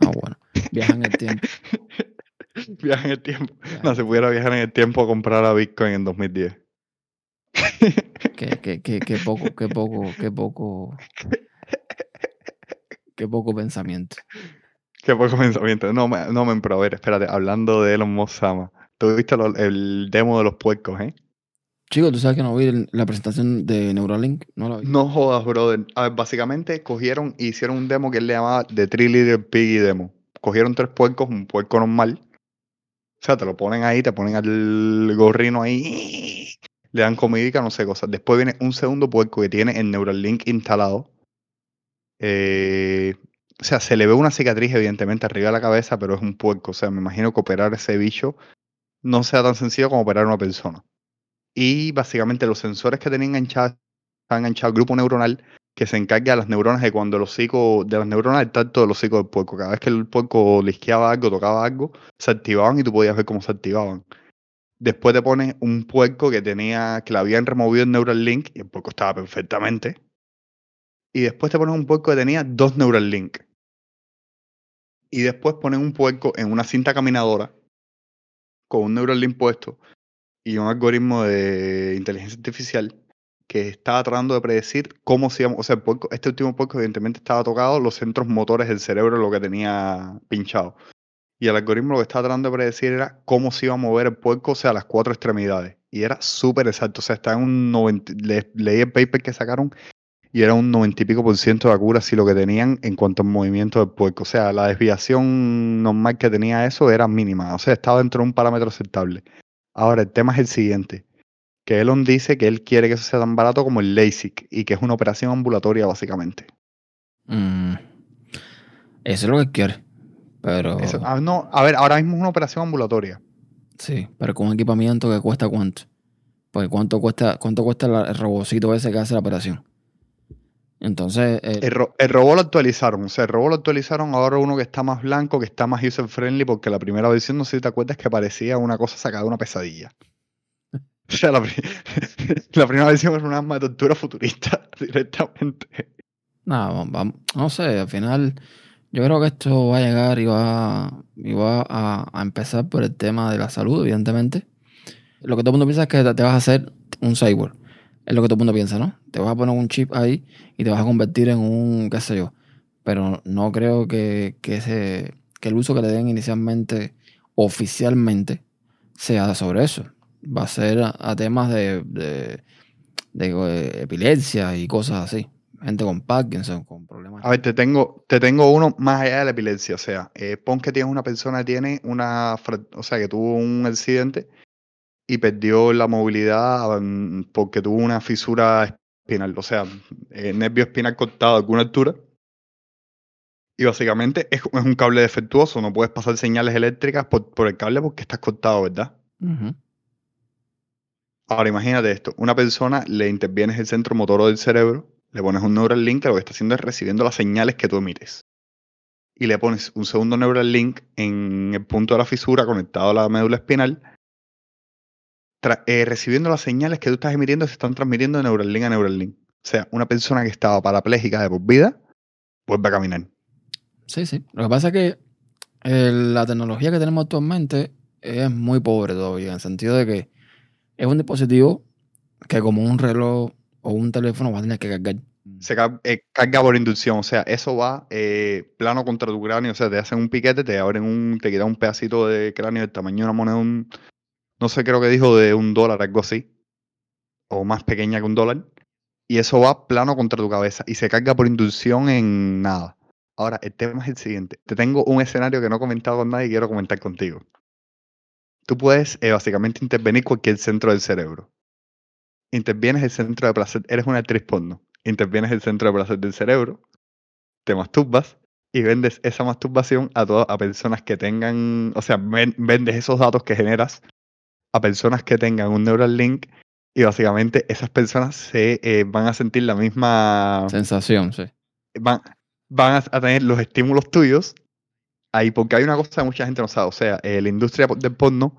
B: Ah, bueno. Viaja en el tiempo. <laughs>
A: Viaja en el tiempo. No, se pudiera viajar en el tiempo a comprar a Bitcoin en 2010.
B: qué, qué, qué, qué poco, qué poco, qué poco. Qué poco pensamiento.
A: Qué poco pensamiento. No, no, me pero a ver, espérate, hablando de Elon Musk Sama. ¿Tú viste el demo de los puercos, eh?
B: Chico, tú sabes que no vi la presentación de Neuralink, no la vi.
A: No jodas, brother. A ver, básicamente cogieron y hicieron un demo que él le llamaba The Three Little Piggy Demo. Cogieron tres puercos, un puerco normal. O sea, te lo ponen ahí, te ponen al gorrino ahí, le dan comida, no sé cosas. Después viene un segundo puerco que tiene el Neuralink instalado. Eh, o sea, se le ve una cicatriz evidentemente arriba de la cabeza, pero es un puerco. O sea, me imagino que operar ese bicho no sea tan sencillo como operar a una persona. Y básicamente los sensores que tenían enganchados, están enganchados al grupo neuronal que se encarga de las neuronas de cuando los hocicos, de las neuronas del tacto de los hocicos del puerco. Cada vez que el puerco lisqueaba algo, tocaba algo, se activaban y tú podías ver cómo se activaban. Después te pones un puerco que tenía, que le habían removido el Neural Link y el puerco estaba perfectamente. Y después te pones un puerco que tenía dos Neural Link y después ponen un puerco en una cinta caminadora con un Neuralink puesto y un algoritmo de inteligencia artificial que estaba tratando de predecir cómo se iba, o sea, este último puerco evidentemente estaba tocado los centros motores del cerebro, lo que tenía pinchado. Y el algoritmo lo que estaba tratando de predecir era cómo se iba a mover el puerco, o sea, las cuatro extremidades. Y era súper exacto. O sea, está en un 90. leí el paper que sacaron y era un 90 y pico por ciento de accuracy lo que tenían en cuanto al movimiento del puerco. O sea, la desviación normal que tenía eso era mínima. O sea, estaba dentro de un parámetro aceptable. Ahora, el tema es el siguiente. Que Elon dice que él quiere que eso sea tan barato como el LASIK y que es una operación ambulatoria básicamente.
B: Mm. eso es lo que quiere. Pero.
A: Ah, no, a ver, ahora mismo es una operación ambulatoria.
B: Sí, pero con equipamiento que cuesta cuánto. Porque cuánto cuesta, cuánto cuesta el robocito ese que hace la operación. Entonces.
A: Eh, el, robot lo actualizaron. O sea, el robot lo actualizaron ahora uno que está más blanco, que está más user friendly, porque la primera versión, no sé si te acuerdas, que parecía una cosa sacada de una pesadilla. <laughs> O sea, la, <laughs> primera versión era una arma de tortura futurista <laughs> directamente.
B: No, vamos, no sé, al final yo creo que esto va a llegar y va, y va a, empezar por el tema de la salud, evidentemente. Lo que todo el mundo piensa es que te vas a hacer un cyborg. Es lo que todo el mundo piensa, ¿no? Te vas a poner un chip ahí y te vas a convertir en un, qué sé yo. Pero no creo que, que, el uso que le den inicialmente, oficialmente, sea sobre eso. Va a ser a, temas de, de, de epilepsia y cosas así gente con Parkinson, con problemas.
A: A ver, te tengo, te tengo uno más allá de la epilepsia. O sea, eh, pon que tienes una persona que tiene una, o sea, que tuvo un accidente y perdió la movilidad mm, porque tuvo una fisura espinal, o sea, eh, nervio espinal cortado a alguna altura. Y básicamente es, un cable defectuoso, no puedes pasar señales eléctricas por, el cable porque estás cortado, ¿verdad? Ahora imagínate esto, una persona le intervienes el centro motor del cerebro le pones un neural link que lo que está haciendo es recibiendo las señales que tú emites. Y le pones un segundo neural link en el punto de la fisura conectado a la médula espinal. Eh, recibiendo las señales que tú estás emitiendo se están transmitiendo de neural link a neural link. O sea, una persona que estaba parapléjica de por vida vuelve a caminar.
B: Sí, sí. Lo que pasa es que eh, la tecnología que tenemos actualmente es muy pobre todavía, en el sentido de que es un dispositivo que como un reloj o un teléfono va a tener que cargar.
A: Se eh, carga por inducción, o sea, eso va eh, plano contra tu cráneo, o sea, te hacen un piquete, te abren un, te quitan un pedacito de cráneo del tamaño de una moneda, un, no sé, creo que dijo de un dólar, algo así, o más pequeña que un dólar, y eso va plano contra tu cabeza y se carga por inducción en nada. Ahora, el tema es el siguiente. Te tengo un escenario que no he comentado con nadie y quiero comentar contigo. Tú puedes eh, básicamente intervenir cualquier centro del cerebro intervienes el centro de placer, eres una actriz porno, intervienes el centro de placer del cerebro, te masturbas y vendes esa masturbación a todas a personas que tengan, o sea, vendes esos datos que generas a personas que tengan un neural link y básicamente esas personas se eh, van a sentir la misma
B: sensación, sí.
A: Van, van a, tener los estímulos tuyos ahí, porque hay una cosa que mucha gente no sabe, o sea, eh, la industria del porno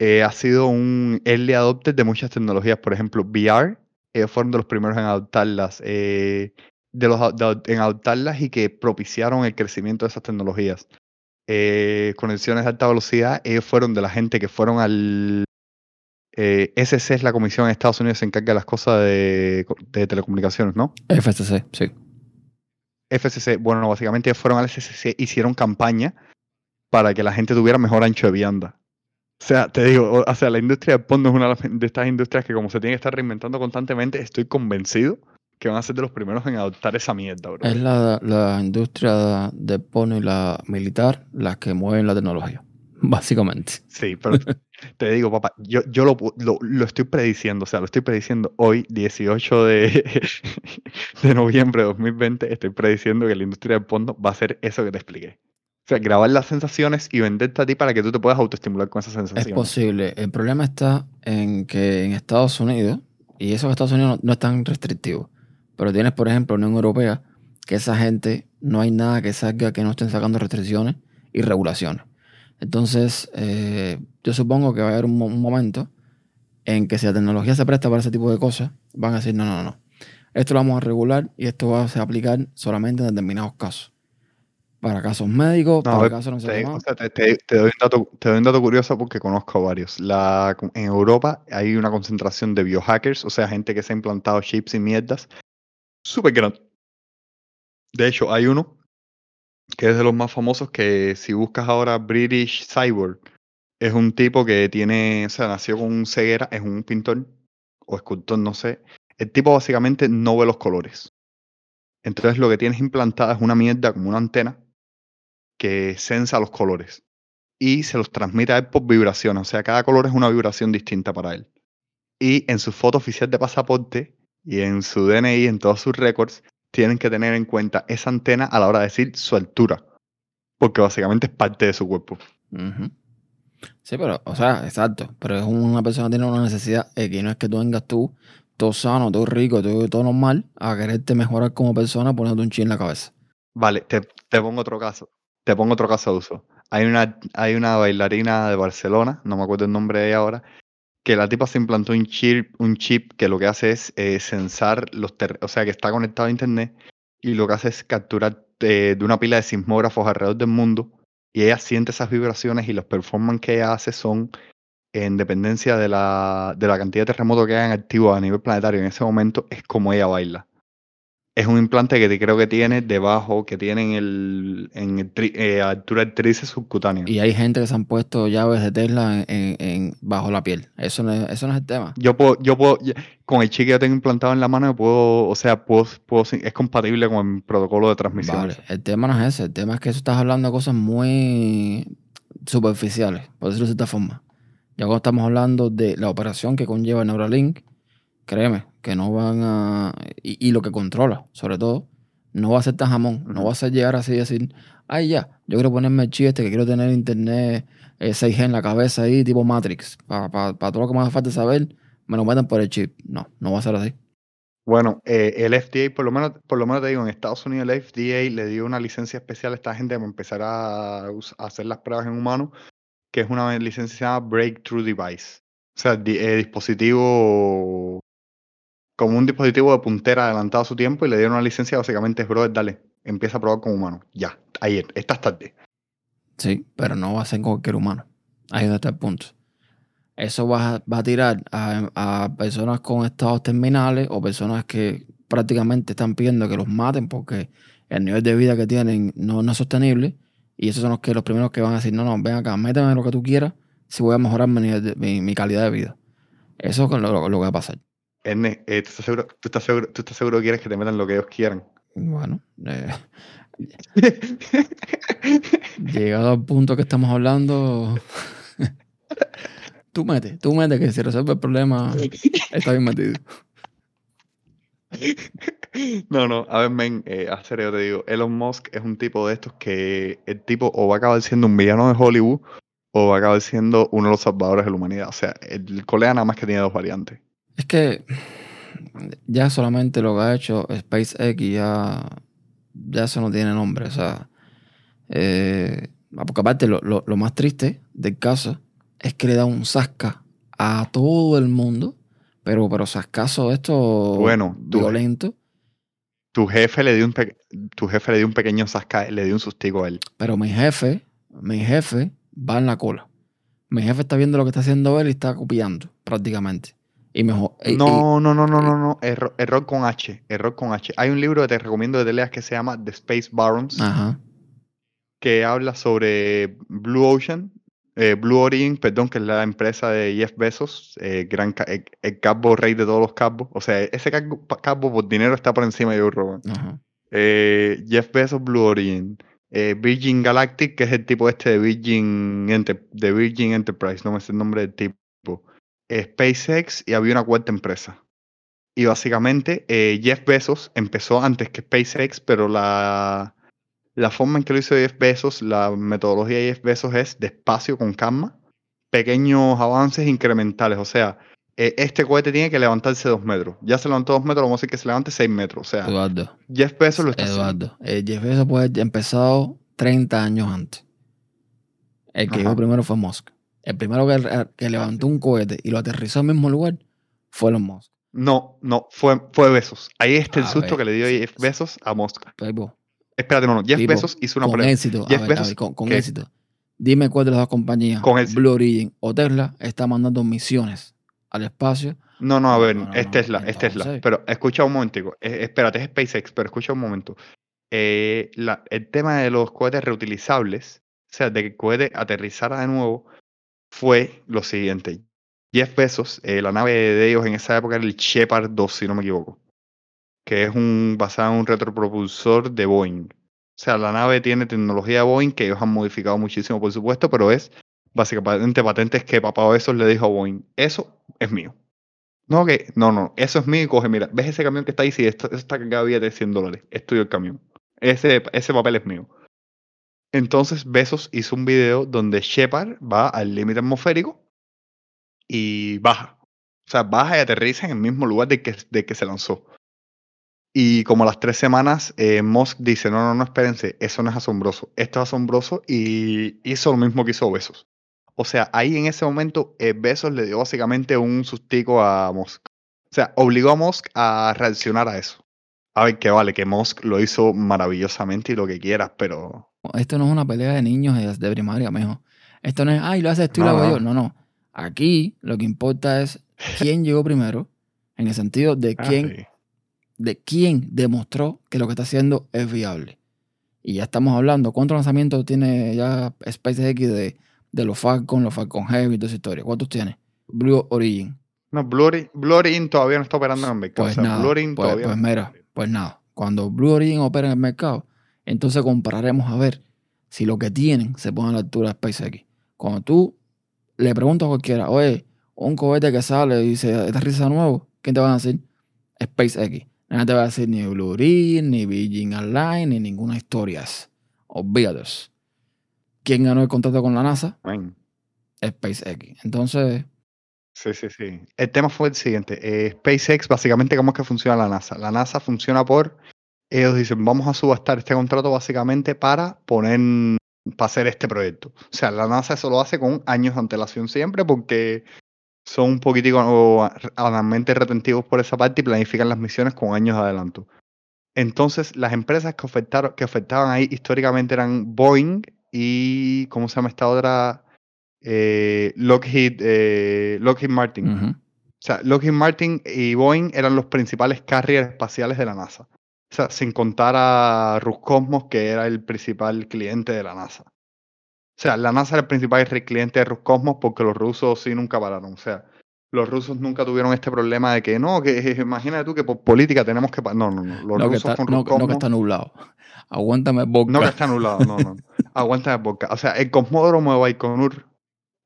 A: eh, ha sido un early adopter de muchas tecnologías. Por ejemplo, VR, eh, fueron de los primeros en adoptarlas, de los, en adoptarlas y que propiciaron el crecimiento de esas tecnologías. conexiones de alta velocidad, ellos fueron de la gente que fueron al... SC es la comisión en Estados Unidos que se encarga de las cosas de, de telecomunicaciones, ¿no?
B: FCC, sí.
A: FCC, bueno, básicamente fueron al FCC, hicieron campaña para que la gente tuviera mejor ancho de banda. O sea, te digo, o sea, la industria de porno es una de estas industrias que como se tiene que estar reinventando constantemente, estoy convencido que van a ser de los primeros en adoptar esa mierda, bro.
B: Es la, industria de porno y la militar las que mueven la tecnología, <laughs> básicamente.
A: Sí, pero te digo, papá, yo, yo lo, lo, estoy prediciendo, o sea, lo estoy prediciendo hoy, 18 de, <laughs> de noviembre de 2020, estoy prediciendo que la industria de porno va a ser eso que te expliqué. O sea, grabar las sensaciones y venderte a ti para que tú te puedas autoestimular con esas sensaciones.
B: Es posible. El problema está en que en Estados Unidos, y eso en Estados Unidos no, es tan restrictivo, pero tienes, por ejemplo, Unión Europea, que esa gente no hay nada que salga que no estén sacando restricciones y regulaciones. Entonces, eh, yo supongo que va a haber un, momento en que si la tecnología se presta para ese tipo de cosas, van a decir, no, no, no. Esto lo vamos a regular y esto va a aplicar solamente en determinados casos para casos médicos, para casos no sé
A: te, te, te, doy un dato, curioso porque conozco varios. La, en Europa hay una concentración de biohackers, o sea, gente que se ha implantado chips y mierdas, súper grande. De hecho, hay uno que es de los más famosos que si buscas ahora British Cyborg, es un tipo que tiene, o sea, nació con ceguera, es un pintor o escultor, no sé. El tipo básicamente no ve los colores. Entonces lo que tienes implantada es una mierda como una antena que sensa los colores y se los transmite a él por vibraciones. O sea, cada color es una vibración distinta para él. Y en su foto oficial de pasaporte y en su DNI, en todos sus récords, tienen que tener en cuenta esa antena a la hora de decir su altura. porque básicamente es parte de su cuerpo.
B: Sí, pero, o sea, exacto. Pero es una persona que tiene una necesidad X. No es que tú vengas tú, todo sano, todo rico, todo, todo normal, a quererte mejorar como persona poniéndote un chi en la cabeza.
A: Vale, te, te pongo otro caso. Te pongo otro caso de uso. Hay una, hay una bailarina de Barcelona, no me acuerdo el nombre de ella ahora, que la tipa se implantó un chip, un chip que lo que hace es eh, censar los ter- o sea, que está conectado a internet y lo que hace es capturar eh, de una pila de sismógrafos alrededor del mundo y ella siente esas vibraciones y los performances que ella hace son en dependencia de la, de la cantidad de terremotos que hayan activos a nivel planetario en ese momento, es como ella baila. Es un implante que creo que tiene debajo, que tiene en el, en el tri- eh, altura del tríceps subcutáneo.
B: Y hay gente que se han puesto llaves de Tesla en, bajo la piel. Eso no es, eso no es el tema.
A: Yo puedo, yo puedo, con el chip que yo tengo implantado en la mano, puedo, o sea, puedo, puedo, es compatible con el protocolo de transmisión.
B: Vale, el tema no es ese. El tema es que eso estás hablando de cosas muy superficiales, por decirlo de cierta forma. Ya cuando estamos hablando de la operación que conlleva Neuralink, créeme que no van a. Y, lo que controla, sobre todo, no va a ser tan jamón. No va a ser llegar así y decir, ay, ya, yo quiero ponerme el chip este que quiero tener internet eh, 6G en la cabeza ahí, tipo Matrix. Para todo lo que me hace falta saber, me lo meten por el chip. No, no va a ser así.
A: Bueno, eh, el FDA, por lo menos, por lo menos te digo, en Estados Unidos el FDA le dio una licencia especial a esta gente para empezar a, a hacer las pruebas en humanos, que es una licencia Breakthrough Device. O sea, di- eh, dispositivo como un dispositivo de puntera adelantado a su tiempo y le dieron una licencia, básicamente es, brother, dale, empieza a probar con humanos. Ya, ayer, esta tarde.
B: Sí, pero no va a ser cualquier humano. Ahí es está el punto. Eso va a, tirar a, personas con estados terminales o personas que prácticamente están pidiendo que los maten porque el nivel de vida que tienen no, es sostenible. Y esos son los que los primeros que van a decir, no, no, ven acá, méteme lo que tú quieras si voy a mejorar mi, calidad de vida. Eso es lo que va a pasar.
A: Erne, eh, ¿tú, estás seguro, tú, estás seguro, ¿Tú estás seguro que quieres que te metan lo que ellos quieran?
B: Bueno, eh, <laughs> llegado al punto que estamos hablando, tú mete, tú mete que si resuelve el problema está bien metido.
A: No, no, a ver, men, eh, a serio te digo, Elon Musk es un tipo de estos que el tipo o va a acabar siendo un villano de Hollywood o va a acabar siendo uno de los salvadores de la humanidad. O sea, el colega nada más que tiene dos variantes.
B: Es que ya solamente lo que ha hecho SpaceX ya, ya eso no tiene nombre. O sea, eh, porque aparte lo, lo- lo más triste del caso es que le da un zasca a todo el mundo, pero, pero zascazo esto
A: Bueno,
B: violento.
A: Tu jefe le dio un, tu jefe le dio un pequeño zasca, le dio un sustico a él.
B: Pero mi jefe, mi jefe va en la cola. Mi jefe está viendo lo que está haciendo él y está copiando prácticamente. Y mejor. y- y-
A: No, no, no, no, no, no, error, error con H, error con H. Hay un libro que te recomiendo de te leas que se llama The Space Barons,
B: Ajá.
A: que habla sobre Blue Ocean, eh, Blue Origin, perdón, que es la empresa de Jeff Bezos, eh, gran ca- el, el cabo rey de todos los cabos. O sea, ese cabo, cabo por dinero está por encima de Joe.
B: Ajá.
A: Eh, Jeff Bezos, Blue Origin. eh, Virgin Galactic, que es el tipo este de Virgin, Enter- de Virgin Enterprise, no me sé el nombre del tipo. Eh, SpaceX y había una cuarta empresa. Y básicamente eh, Jeff Bezos empezó antes que SpaceX, pero la, la forma en que lo hizo Jeff Bezos, la metodología de Jeff Bezos es despacio, con calma, pequeños avances incrementales. O sea, eh, este cohete tiene que levantarse dos metros. Ya se levantó dos metros, vamos a decir que se levante seis metros. O sea,
B: Eduardo.
A: Jeff Bezos lo está haciendo.
B: Eduardo. Eh, Jeff Bezos puede haber empezado 30 años antes. El que
A: Ajá.
B: llegó primero fue Musk. El primero que, que levantó un cohete y lo aterrizó en el mismo lugar fue Elon Musk.
A: No, no, fue, fue Bezos. Ahí está el
B: A
A: susto
B: ver.
A: que le dio Jeff Bezos a Musk.
B: Pero,
A: Espérate, no, no. Jeff
B: Tipo,
A: Bezos hizo una
B: con éxito. a
A: Jeff
B: ver, a
A: Bezos,
B: ver, con, éxito. Dime cuál de las dos compañías,
A: Con.
B: Blue Origin o Tesla, está mandando misiones al espacio.
A: No, no, a ver,
B: no, no,
A: es
B: no.
A: Tesla, es Tesla. Pero escucha un momentico. eh, espérate, es SpaceX, pero escucha un momento. Eh, la- el tema de los cohetes reutilizables, o sea, de que el cohete aterrizara de nuevo, fue lo siguiente. Jeff Bezos, eh, la nave de ellos en esa época era el Shepard 2, si no me equivoco, que es un basado en un retropropulsor de Boeing. O sea, la nave tiene tecnología Boeing que ellos han modificado muchísimo, por supuesto, pero es básicamente patentes que papá Bezos le dijo a Boeing, eso es mío. No, que, no, no, eso es mío y coge, mira, ¿ves ese camión que está ahí? Sí, esto, está cargado de billetes de 100 dólares, es tuyo el camión. Ese, ese papel es mío. Entonces Besos hizo un video donde Shepard va al límite atmosférico y baja. O sea, baja y aterriza en el mismo lugar de que, de que se lanzó. Y como a las tres semanas, eh, Musk dice, no, no, no, espérense, eso no es asombroso. Esto es asombroso y hizo lo mismo que hizo Besos. O sea, ahí en ese momento, eh, Besos le dio básicamente un sustico a Musk. O sea, obligó a Musk a reaccionar a eso. A ver, que vale, que Musk lo hizo maravillosamente y lo que quieras, pero...
B: Esto no es una pelea de niños de primaria, mejor. Esto no es, ay, lo haces tú y lo hago yo. No, no. Aquí lo que importa es quién llegó primero, en el sentido de ah, quién, de quién demostró que lo que está haciendo es viable. Y ya estamos hablando, ¿cuántos lanzamientos tiene ya SpaceX de, de los Falcon, los Falcon Heavy y toda esa historia? ¿Cuántos tiene? Blue Origin.
A: No, Blue, Origin, todavía no está operando en el mercado.
B: Pues, nada, pues, pues mira, pues nada, cuando Blue Origin opera en el mercado, entonces compararemos a ver si lo que tienen se pone a la altura de SpaceX. Cuando tú le preguntas a cualquiera, oye, un cohete que sale y se aterriza nuevo, ¿quién te va a decir? SpaceX. Nadie te va a decir ni Blue Origin, ni Virgin Airlines, ni ninguna historia. Olvídate. ¿Quién ganó el contrato con la NASA? SpaceX. Entonces.
A: Sí, sí, sí. El tema fue el siguiente. Eh, SpaceX, básicamente, ¿cómo es que funciona la NASA? La NASA funciona por. Ellos dicen, vamos a subastar este contrato básicamente para poner. para hacer este proyecto. O sea, la NASA eso lo hace con años de antelación siempre porque son un poquitico realmente retentivos por esa parte y planifican las misiones con años de adelanto. Entonces, las empresas que, ofertaron, que ofertaban ahí históricamente eran Boeing y, ¿cómo se llama esta otra? Eh, Lockheed, eh, Lockheed Martin. O sea, Lockheed Martin y Boeing eran los principales carriers espaciales de la NASA. O sea, sin contar a Roscosmos, que era el principal cliente de la NASA. O sea, la NASA era el principal cliente de Roscosmos porque los rusos sí nunca pararon. O sea, los rusos nunca tuvieron este problema de que no, que imagínate tú que por política tenemos que. No, no, no. Los rusos
B: con no, no, que está nublado. Aguántame boca.
A: No que está nublado, no, no. Aguántame boca. O sea, el cosmódromo de Baikonur,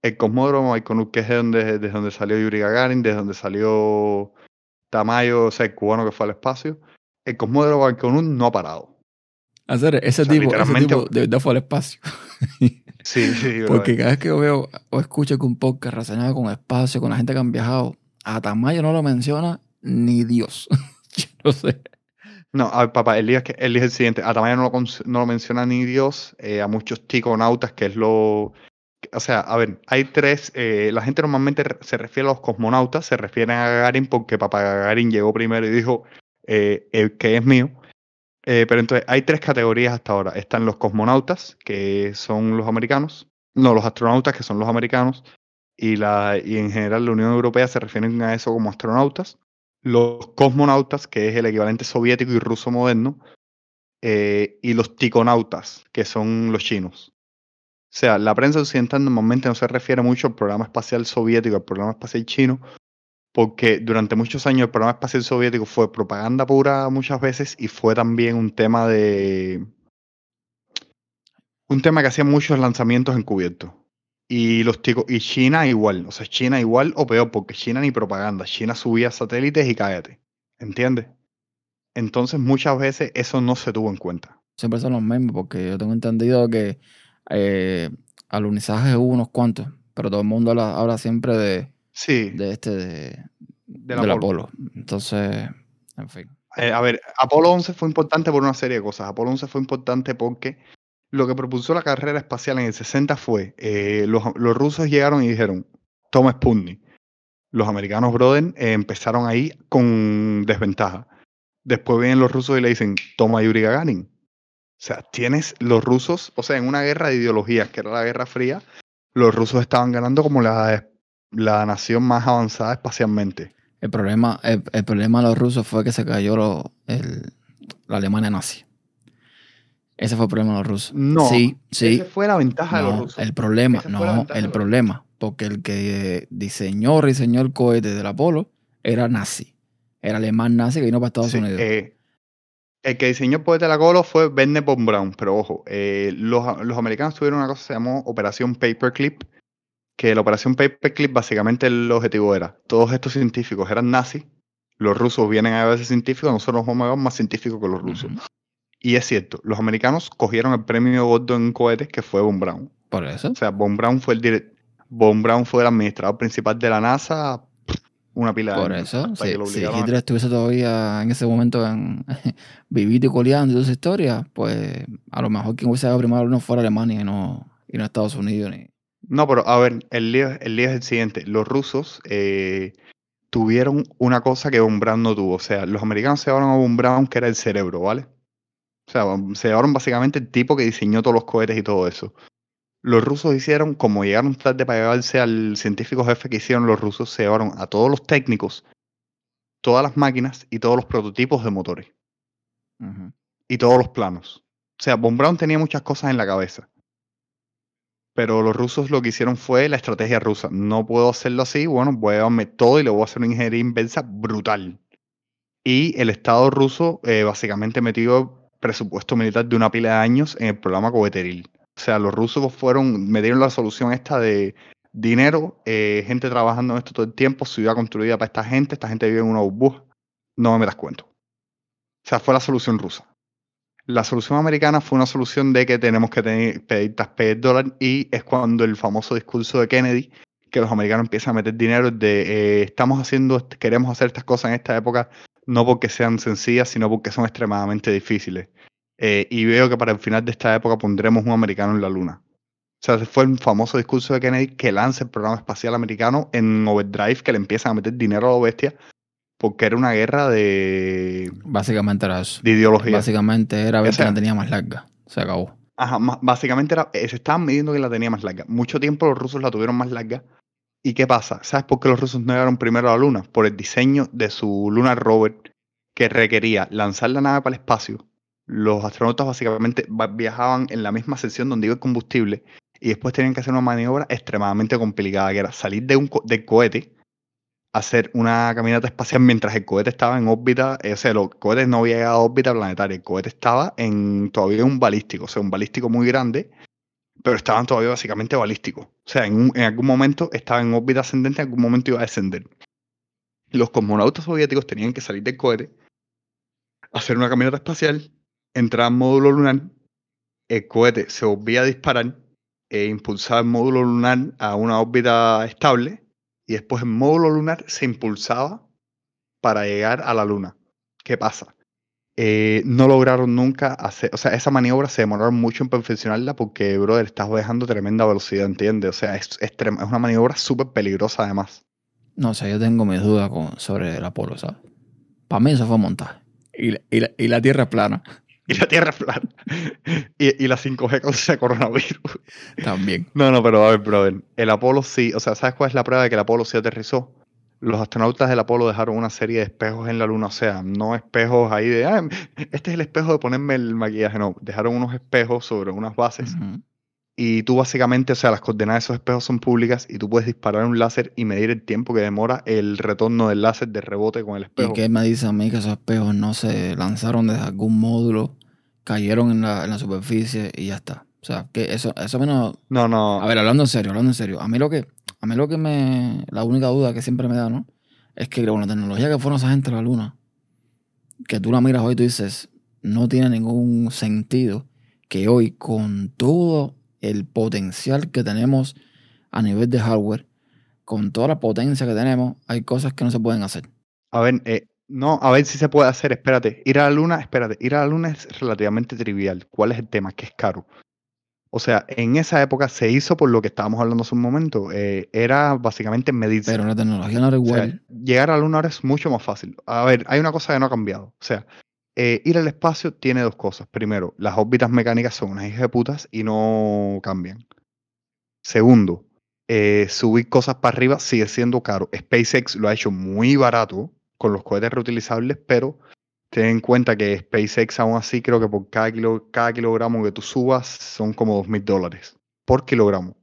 A: el cosmódromo de Baikonur, que es de donde, de donde salió Yuri Gagarin, de donde salió Tamayo, o sea, el cubano que fue al espacio, el cosmódromo de Baikonur no ha parado.
B: Hacer ese, tipo, ese tipo de verdad fue al espacio. <laughs>
A: Sí, sí.
B: Porque cada vez que yo veo o escucho que un podcast relacionado con espacio, con la gente que han viajado, a Tamayo no lo menciona ni Dios. <laughs> yo no sé.
A: No, a papá, es, que, el, día es el siguiente. A Tamayo no lo, no lo menciona ni Dios. Eh, a muchos ticonautas, que es lo. O sea, a ver, hay tres. Eh, la gente normalmente se refiere a los cosmonautas, se refieren a Gagarin porque papá Gagarin llegó primero y dijo eh, el que es mío. Eh, pero entonces hay tres categorías hasta ahora. Están los cosmonautas, que son los americanos. No, los astronautas, que son los americanos. Y, la, y en general la Unión Europea se refieren a eso como astronautas. Los cosmonautas, que es el equivalente soviético y ruso moderno. Eh, y los ticonautas, que son los chinos. O sea, la prensa occidental normalmente no se refiere mucho al programa espacial soviético, al programa espacial chino, porque durante muchos años el programa espacial soviético fue propaganda pura muchas veces y fue también un tema de... Un tema que hacía muchos lanzamientos encubiertos. Y los ticos, y China igual, o sea, China igual o peor, porque China ni propaganda, China subía satélites y cállate, ¿entiendes? Entonces muchas veces eso no se tuvo en cuenta.
B: Siempre son los mismos, porque yo tengo entendido que eh, hubo unos cuantos, pero todo el mundo habla siempre de,
A: Sí.
B: De este, de, del, Apolo. Entonces, en fin.
A: Eh, a ver, Apolo 11 fue importante por una serie de cosas. Apolo 11 fue importante porque lo que propuso la carrera espacial en el 60 fue, eh, los, los, rusos llegaron y dijeron, toma Sputnik. Los americanos, brother, eh, empezaron ahí con desventaja. Después vienen los rusos y le dicen, toma Yuri Gagarin. O sea, tienes los rusos, o sea, en una guerra de ideologías, que era la Guerra Fría, los rusos estaban ganando como la la nación más avanzada espacialmente.
B: El problema, el, problema de los rusos fue que se cayó la Alemania nazi. Ese fue el problema de los rusos.
A: No,
B: sí, sí.
A: Esa fue la ventaja de los rusos.
B: El problema, no, el problema. Porque el que diseñó, diseñó el cohete del Apolo era nazi. Era alemán nazi que vino para Estados Unidos.
A: Eh, el que diseñó el cohete del Apolo fue Werner von Braun, pero ojo, eh, los, los, americanos tuvieron una cosa que se llamó Operación Paperclip, que la operación Paperclip básicamente el objetivo era, todos estos científicos eran nazis, los rusos vienen a veces científicos, nosotros somos más científicos que los rusos. Y es cierto, los americanos cogieron el premio gordo en cohetes que fue Von Braun.
B: Por eso.
A: O sea, Von Braun fue el direct- Von Braun fue el administrador principal de la NASA una pila de
B: Por
A: años,
B: eso,
A: que lo
B: si
A: obligaron a-
B: Hitler estuviese todavía en ese momento en, <laughs> vivito y coleando y toda esa historia, pues a lo mejor quien hubiese dado primero no fuera Alemania y no, y no Estados Unidos. Ni...
A: No, pero a ver, el lío, el lío es el siguiente. Los rusos eh, tuvieron una cosa que Von Braun no tuvo. O sea, los americanos se llevaron a Von Braun, que era el cerebro, ¿vale? O sea, se llevaron básicamente el tipo que diseñó todos los cohetes y todo eso. Los rusos hicieron, como llegaron tarde para llevarse al científico jefe que hicieron los rusos, se llevaron a todos los técnicos, todas las máquinas y todos los prototipos de motores. Y todos los planos. O sea, Von Braun tenía muchas cosas en la cabeza. Pero los rusos lo que hicieron fue la estrategia rusa. No puedo hacerlo así, bueno, voy a llevarme todo y le voy a hacer una ingeniería inversa brutal. Y el Estado ruso eh, básicamente metió presupuesto militar de una pila de años en el programa coheteril. O sea, los rusos fueron, metieron la solución esta de dinero, eh, gente trabajando en esto todo el tiempo, ciudad construida para esta gente, esta gente vive en una burbuja. No me das cuenta. O sea, fue la solución rusa. La solución americana fue una solución de que tenemos que tener, pedir taspe el dólar y es cuando el famoso discurso de Kennedy, que los americanos empiezan a meter dinero de eh, estamos haciendo, queremos hacer estas cosas en esta época, no porque sean sencillas, sino porque son extremadamente difíciles. Eh, y veo que para el final de esta época pondremos un americano en la luna. O sea, fue el famoso discurso de Kennedy que lanza el programa espacial americano en overdrive, que le empiezan a meter dinero a la bestia, porque era una guerra de,
B: Básicamente era eso.
A: de ideología.
B: Básicamente era ver
A: O sea-
B: quién la tenía más larga. Se acabó.
A: Ajá, básicamente era, se estaban midiendo quién la tenía más larga. Mucho tiempo los rusos la tuvieron más larga. ¿Y qué pasa? ¿Sabes por qué los rusos no llegaron primero a la Luna? Por el diseño de su Lunar Rover que requería lanzar la nave para el espacio. Los astronautas básicamente viajaban en la misma sección donde iba el combustible y después tenían que hacer una maniobra extremadamente complicada, que era salir de un co- del cohete, hacer una caminata espacial mientras el cohete estaba en órbita, eh, o sea, los cohetes no había llegado a órbita planetaria, el cohete estaba en todavía un balístico, o sea, un balístico muy grande, pero estaban todavía básicamente balísticos. O sea, en, un- en algún momento estaba en órbita ascendente, en algún momento iba a descender. Los cosmonautas soviéticos tenían que salir del cohete, hacer una caminata espacial, entrar al módulo lunar, el cohete se volvía a disparar e impulsaba el módulo lunar a una órbita estable y después el módulo lunar se impulsaba para llegar a la luna. ¿Qué pasa? Eh, no lograron nunca hacer, o sea, esa maniobra se demoraron mucho en perfeccionarla porque, brother, estás viajando a tremenda velocidad, ¿entiendes? O sea, es, es, una maniobra súper peligrosa además.
B: No sé, yo tengo mis dudas con, sobre el Apolo, ¿sabes? Para mí eso fue montaje. Y la, y la, y la Tierra es plana
A: Y la Tierra es plana. y, y la 5G causa coronavirus.
B: también.
A: No, no, pero a ver, brother. El Apolo sí, o sea, ¿sabes cuál es la prueba de que el Apolo sí aterrizó? Los astronautas del Apolo dejaron una serie de espejos en la Luna, o sea, no espejos ahí de, ah, este es el espejo de ponerme el maquillaje, no, dejaron unos espejos sobre unas bases y tú básicamente, o sea, las coordenadas de esos espejos son públicas y tú puedes disparar un láser y medir el tiempo que demora el retorno del láser de rebote con el
B: ¿Y
A: espejo.
B: qué me dice a mí que esos espejos no se lanzaron desde algún módulo, cayeron en la, en la superficie y ya está? O sea, que eso, eso menos.
A: No, no,
B: A ver, hablando en serio, hablando en serio. A mí lo que, a mí lo que me. La única duda que siempre me da, ¿no? Es que con la tecnología que fueron esa gente a la luna, que tú la miras hoy y tú dices, no tiene ningún sentido que hoy, con todo el potencial que tenemos a nivel de hardware, con toda la potencia que tenemos, hay cosas que no se pueden hacer.
A: A ver, eh, no, a ver si se puede hacer. Espérate, ir a la luna, espérate, ir a la luna es relativamente trivial. ¿Cuál es el tema? Que es caro. O sea, en esa época se hizo por lo que estábamos hablando hace un momento. eh, era básicamente medirse.
B: Pero la tecnología no era
A: O sea,
B: igual.
A: llegar a la luna ahora es mucho más fácil. A ver, hay una cosa que no ha cambiado. O sea, eh, ir al espacio tiene dos cosas. Primero, las órbitas mecánicas son unas hijas de putas y no cambian. Segundo, eh, subir cosas para arriba sigue siendo caro. SpaceX lo ha hecho muy barato con los cohetes reutilizables, pero ten en cuenta que SpaceX aún así creo que por cada, kilo, cada kilogramo que tú subas son como dos mil dólares por kilogramo.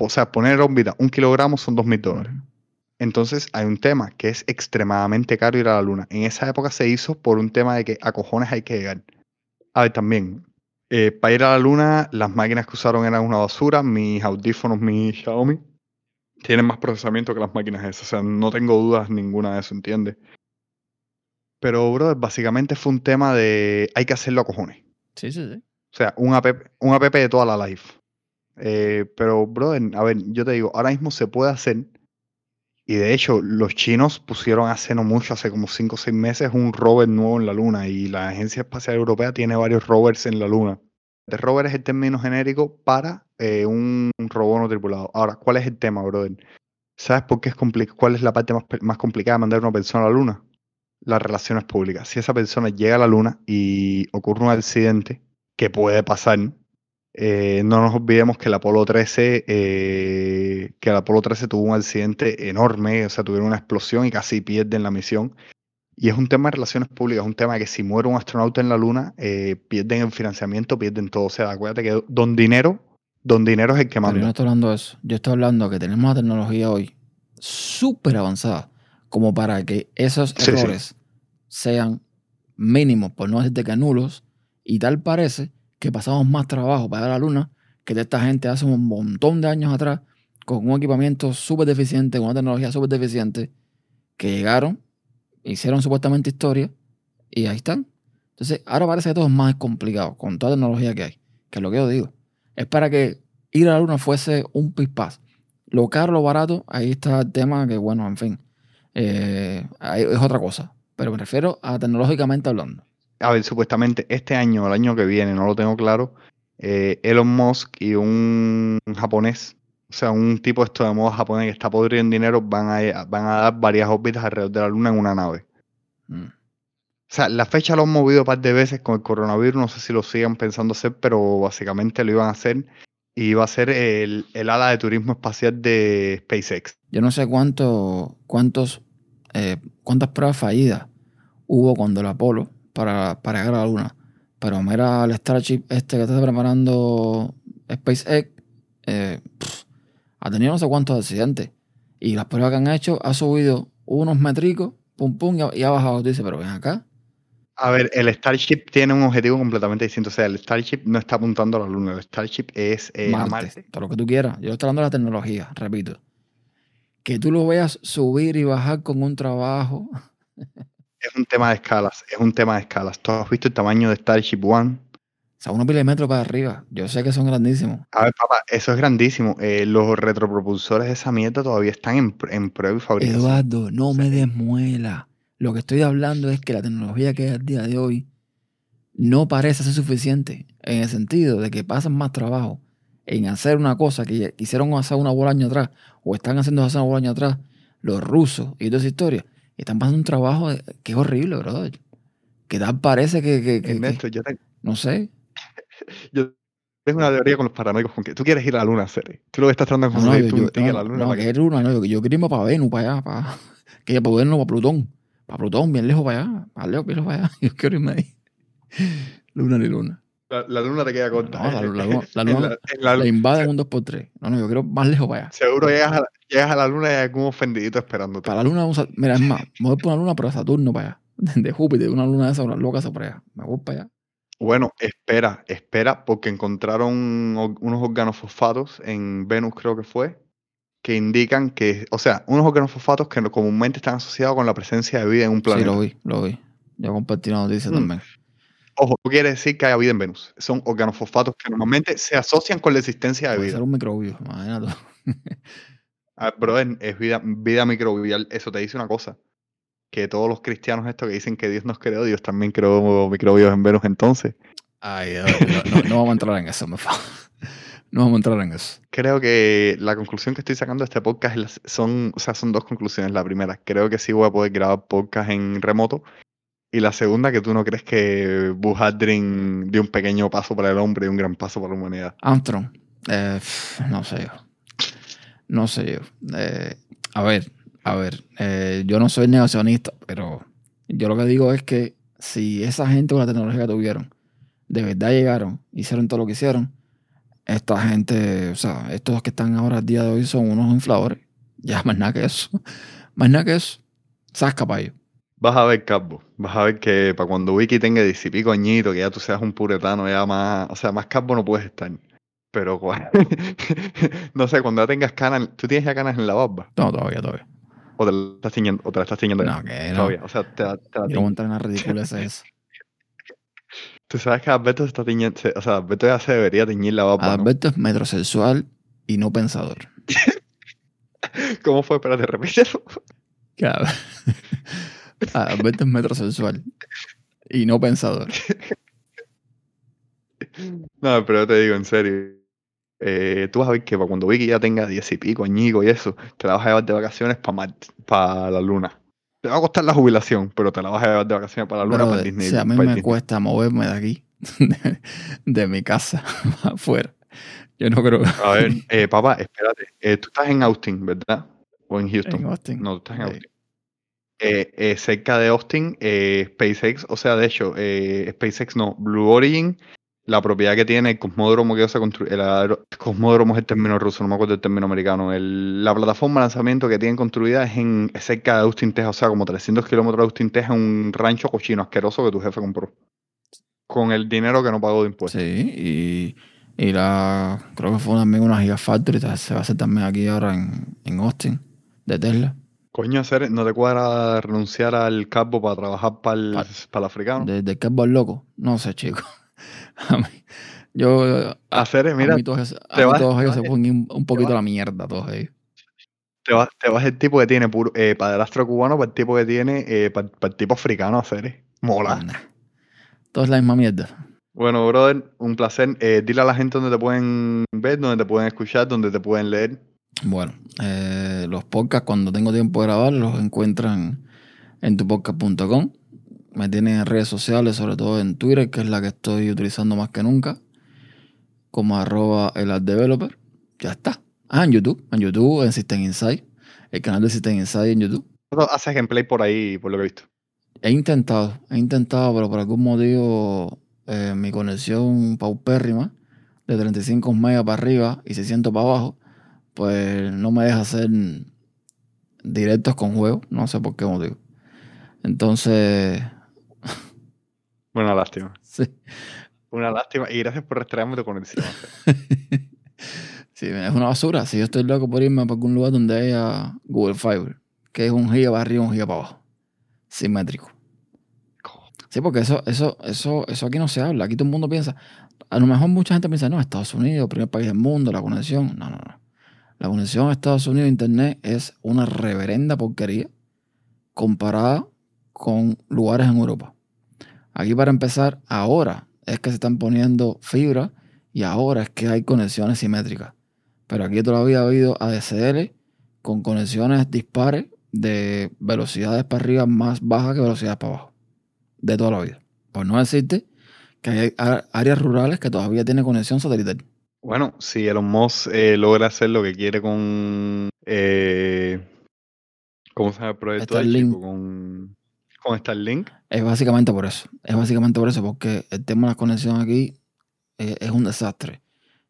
A: O sea, poner en órbita un kilogramo son dos mil dólares. Entonces hay un tema que es extremadamente caro ir a la luna. En esa época se hizo por un tema de que a cojones hay que llegar. A ver, también, eh, para ir a la luna, las máquinas que usaron eran una basura. Mis audífonos, mi Xiaomi, tienen más procesamiento que las máquinas esas. O sea, no tengo dudas ninguna de eso, ¿entiendes? Pero, brother, básicamente fue un tema de hay que hacerlo a cojones.
B: Sí, sí, sí.
A: O sea, un app, un app de toda la life. Eh, pero, brother, a ver, yo te digo, ahora mismo se puede hacer. Y de hecho, los chinos pusieron hace no mucho, hace como 5 o 6 meses, un rover nuevo en la Luna. Y la Agencia Espacial Europea tiene varios rovers en la Luna. El rover es el término genérico para eh, un robot no tripulado. Ahora, ¿cuál es el tema, brother? ¿Sabes por qué es complicado? ¿Cuál es la parte más, más complicada de mandar una persona a la Luna? Las relaciones públicas. Si esa persona llega a la Luna y ocurre un accidente, que puede pasar, eh, no nos olvidemos que el Apolo 13, eh, que el Apolo 13 tuvo un accidente enorme, o sea, tuvieron una explosión y casi pierden la misión. Y es un tema de relaciones públicas, es un tema de que si muere un astronauta en la Luna, eh, pierden el financiamiento, pierden todo. O sea, acuérdate que don dinero, don dinero es el que manda.
B: Pero yo no estoy hablando de eso. Yo estoy hablando que tenemos la tecnología hoy súper avanzada como para que esos
A: Sí, sí.
B: errores sean mínimos, por no decirte que nulos. Y tal parece que pasamos más trabajo para ir a la luna que de esta gente hace un montón de años atrás con un equipamiento súper deficiente, con una tecnología súper deficiente, que llegaron, hicieron supuestamente historia y ahí están. Entonces, ahora parece que todo es más complicado con toda la tecnología que hay, que es lo que yo digo. Es para que ir a la luna fuese un pispaz. Lo caro, lo barato, ahí está el tema que, bueno, en fin, eh, es otra cosa. Pero me refiero a tecnológicamente hablando.
A: A ver, supuestamente este año o el año que viene, no lo tengo claro, eh, Elon Musk y un japonés, o sea, un tipo esto de moda japonés que está podrido en dinero, van a, van a dar varias órbitas alrededor de la Luna en una nave.
B: Mm.
A: O sea, la fecha lo han movido un par de veces con el coronavirus, no sé si lo sigan pensando hacer, pero básicamente lo iban a hacer y iba a ser el, el ala de turismo espacial de SpaceX.
B: Yo no sé cuánto, cuántos, eh, cuántas pruebas fallidas hubo cuando el Apolo para, para llegar a la Luna. Pero mira el Starship este que está preparando SpaceX, eh, pff, ha tenido no sé cuántos accidentes. Y las pruebas que han hecho ha subido unos métricos, pum pum, y ha, bajado. Tú dices, pero ven acá.
A: A ver, el Starship tiene un objetivo completamente distinto. O sea, el Starship no está apuntando a la Luna, el Starship es eh, a
B: Marte,
A: Marte.
B: todo lo que tú quieras. Yo estoy hablando de la tecnología, repito. Que tú lo veas subir y bajar con un trabajo.
A: Es un tema de escalas, es un tema de escalas. ¿Tú has visto el tamaño de Starship One?
B: O sea, unos milímetros para arriba. Yo sé que son grandísimos.
A: A ver, papá, eso es grandísimo. Eh, los retropropulsores de esa mierda todavía están en, en prueba y fabricación.
B: Eduardo, no me desmuela. Lo que estoy hablando es que la tecnología que hay al día de hoy no parece ser suficiente. En el sentido de que pasan más trabajo en hacer una cosa que quisieron hacer una bola año atrás o están haciendo hace una bola año atrás los rusos y toda esa historia. Están pasando un trabajo que es horrible, brother. Que tal parece que, que- que- que-
A: Ernesto, yo, te-
B: no sé. <laughs>
A: yo tengo una teoría con los paranoicos con que tú quieres ir a la luna, Sere. Tú lo que estás tratando de
B: No, no,
A: conseguir
B: yo,
A: tú
B: yo-
A: ticket a
B: no,
A: la luna.
B: no, que
A: que-
B: es luna, no, yo, yo quería irme para Venus, para allá, para, que para Venus, para Plutón, para Plutón, bien lejos para allá, para lejos, bien lejos para allá, <laughs> yo quiero irme ahí. Luna ni luna.
A: La, la luna te queda corta.
B: No, la- <laughs> la luna- la luna-
A: la- en la-
B: La invaden un 2x3. No, no, yo quiero más lejos para allá.
A: seguro llegas a, la, llegas a la luna y hay algún ofendidito esperándote.
B: Para la luna, vamos a, mira, es más, me voy por una luna, pero Saturno para allá. <laughs> De Júpiter, una luna de esas, una loca esa para allá. Me voy para allá.
A: Bueno, espera, espera, porque encontraron unos organofosfatos en Venus, creo que fue, que indican que, o sea, unos organofosfatos que comúnmente están asociados con la presencia de vida en un
B: Sí,
A: planeta.
B: lo vi, lo vi. Yo compartí la noticia
A: Mm.
B: también.
A: Ojo, no quiere decir que haya vida en Venus. Son organofosfatos que normalmente se asocian con la existencia de
B: Puede
A: vida.
B: ser un microbio, imagínate. <laughs>
A: Ah, brother, es vida, vida microbial. Eso te dice una cosa. Que todos los cristianos estos que dicen que Dios nos creó, Dios también creó microbios en Venus entonces.
B: Ay, no, no, no vamos a entrar en eso, me fa. <laughs> No vamos a entrar en eso.
A: Creo que la conclusión que estoy sacando de este podcast son, o sea, son dos conclusiones. La primera, creo que sí voy a poder grabar podcast en remoto. Y la segunda, que tú no crees que Buzz Aldrin dio un pequeño paso para el hombre y un gran paso para la humanidad.
B: Armstrong, eh, no sé yo. No sé yo. Eh, a ver, a ver. eh, yo no soy negacionista, pero yo lo que digo es que si esa gente con la tecnología que tuvieron de verdad llegaron, hicieron todo lo que hicieron, esta gente, o sea, estos que están ahora al día de hoy son unos infladores. Ya, <laughs> más nada que eso. Más nada que eso. Sasca para ellos.
A: Vas a ver, Carbo, vas a ver que para cuando Wiki tenga diez y pico añitos, que ya tú seas un puretano, ya más, o sea, más Carbo no puedes estar. Pero, cua- <laughs> no sé, cuando ya tengas canas, ¿tú tienes ya canas en la barba?
B: No, todavía, todavía.
A: ¿O te la estás tiñendo, o te la estás tiñendo?
B: No, que no.
A: Todavía, o sea, te la, te la
B: Yo
A: tiñes.
B: no voy a entrar en la ridiculez esa. <laughs>
A: Tú sabes que Alberto se está tiñendo, o sea, Alberto ya se debería teñir la barba, ¿no?
B: Alberto es metrosexual y no pensador. <laughs>
A: ¿Cómo fue? Espérate, repítelo.
B: Claro. Alberto es metrosexual y no pensador.
A: No, pero te digo en serio. Eh, tú vas a ver que para cuando Vicky ya tenga diez y pico, añico y eso, te la vas a llevar de vacaciones para para la luna. Te va a costar la jubilación, pero te la vas a llevar de vacaciones para la luna para Disney.
B: si a mí me
A: Disney.
B: cuesta moverme de aquí, <laughs> de, de mi casa <laughs> afuera, yo no creo
A: A ver, <laughs> eh, papá, espérate. Eh, tú estás en Austin, ¿verdad? O en Houston.
B: en Austin.
A: No, tú estás en. Austin. Eh, eh, cerca de Austin, eh, SpaceX, o sea, de hecho, eh, SpaceX no, Blue Origin, la propiedad que tiene el cosmódromo que se construye, el aero- cosmódromo es el término ruso, no me acuerdo el término americano. El- la plataforma de lanzamiento que tienen construida es en cerca de Austin, Texas, o sea, como 300 kilómetros de Austin, Texas, un rancho cochino asqueroso que tu jefe compró. Con el dinero que no pagó de impuestos.
B: Sí, y, y la creo que fue también una Gigafactory, se va a hacer también aquí ahora en, en Austin, de Tesla,
A: Coño, hacer, ¿no te cuadra renunciar al campo para trabajar para el,
B: Pa-
A: para el africano?
B: de, de Cabo Loco. No sé, chico. <laughs> A mí, yo, a,
A: Hacer,
B: a
A: mira,
B: mí todos, esos- a mí
A: vas-
B: todos
A: te
B: ellos se
A: vas-
B: ponen un, poquito
A: vas-
B: a la mierda, todos ellos.
A: te vas, te vas el tipo que tiene puro, eh, padrastro cubano para el tipo que tiene, eh, para, el tipo africano hacer. Mola.
B: Nah. Todo es la misma mierda.
A: Bueno, brother, un placer. Eh, dile a la gente donde te pueden ver, donde te pueden escuchar, donde te pueden leer.
B: Bueno, eh, los podcasts cuando tengo tiempo de grabar los encuentran en tupodcast.com. Me tienen en redes sociales, sobre todo en Twitter, que es la que estoy utilizando más que nunca, como arroba el developer. Ya está. Ah, en YouTube, en YouTube, en System Insight, el canal de System Insight en YouTube.
A: Haces gameplay por ahí, por lo que he visto.
B: He intentado, he intentado, pero por algún motivo eh, mi conexión paupérrima de 35 megas para arriba y 600 para abajo, pues no me deja hacer directos con juegos, no sé por qué motivo. Entonces,
A: Una lástima. <laughs>
B: sí,
A: Una lástima. Y gracias por restregarme tu conexión. <laughs>
B: Sí, es una basura. Si yo estoy loco por irme para algún lugar donde haya Google Fiber, que es un giga para arriba, un giga para abajo, simétrico. Sí, porque eso, eso, eso, eso aquí no se habla. Aquí todo el mundo piensa. A lo mejor mucha gente piensa, no, Estados Unidos, primer país del mundo, la conexión. No, no, no. La conexión a Estados Unidos Internet es una reverenda porquería comparada con lugares en Europa. Aquí para empezar, ahora es que se están poniendo fibra y ahora es que hay conexiones simétricas. Pero aquí todavía ha habido ADSL con conexiones dispares de velocidades para arriba más bajas que velocidades para abajo de toda la vida. Por no decirte que hay a- áreas rurales que todavía tienen conexión satelital.
A: Bueno, si Elon Musk eh, logra hacer lo que quiere con. Eh, ¿Cómo se llama el proyecto? chico? Con, con Starlink.
B: Es básicamente por eso. Es básicamente por eso, porque el tema de las conexiones aquí eh, es un desastre.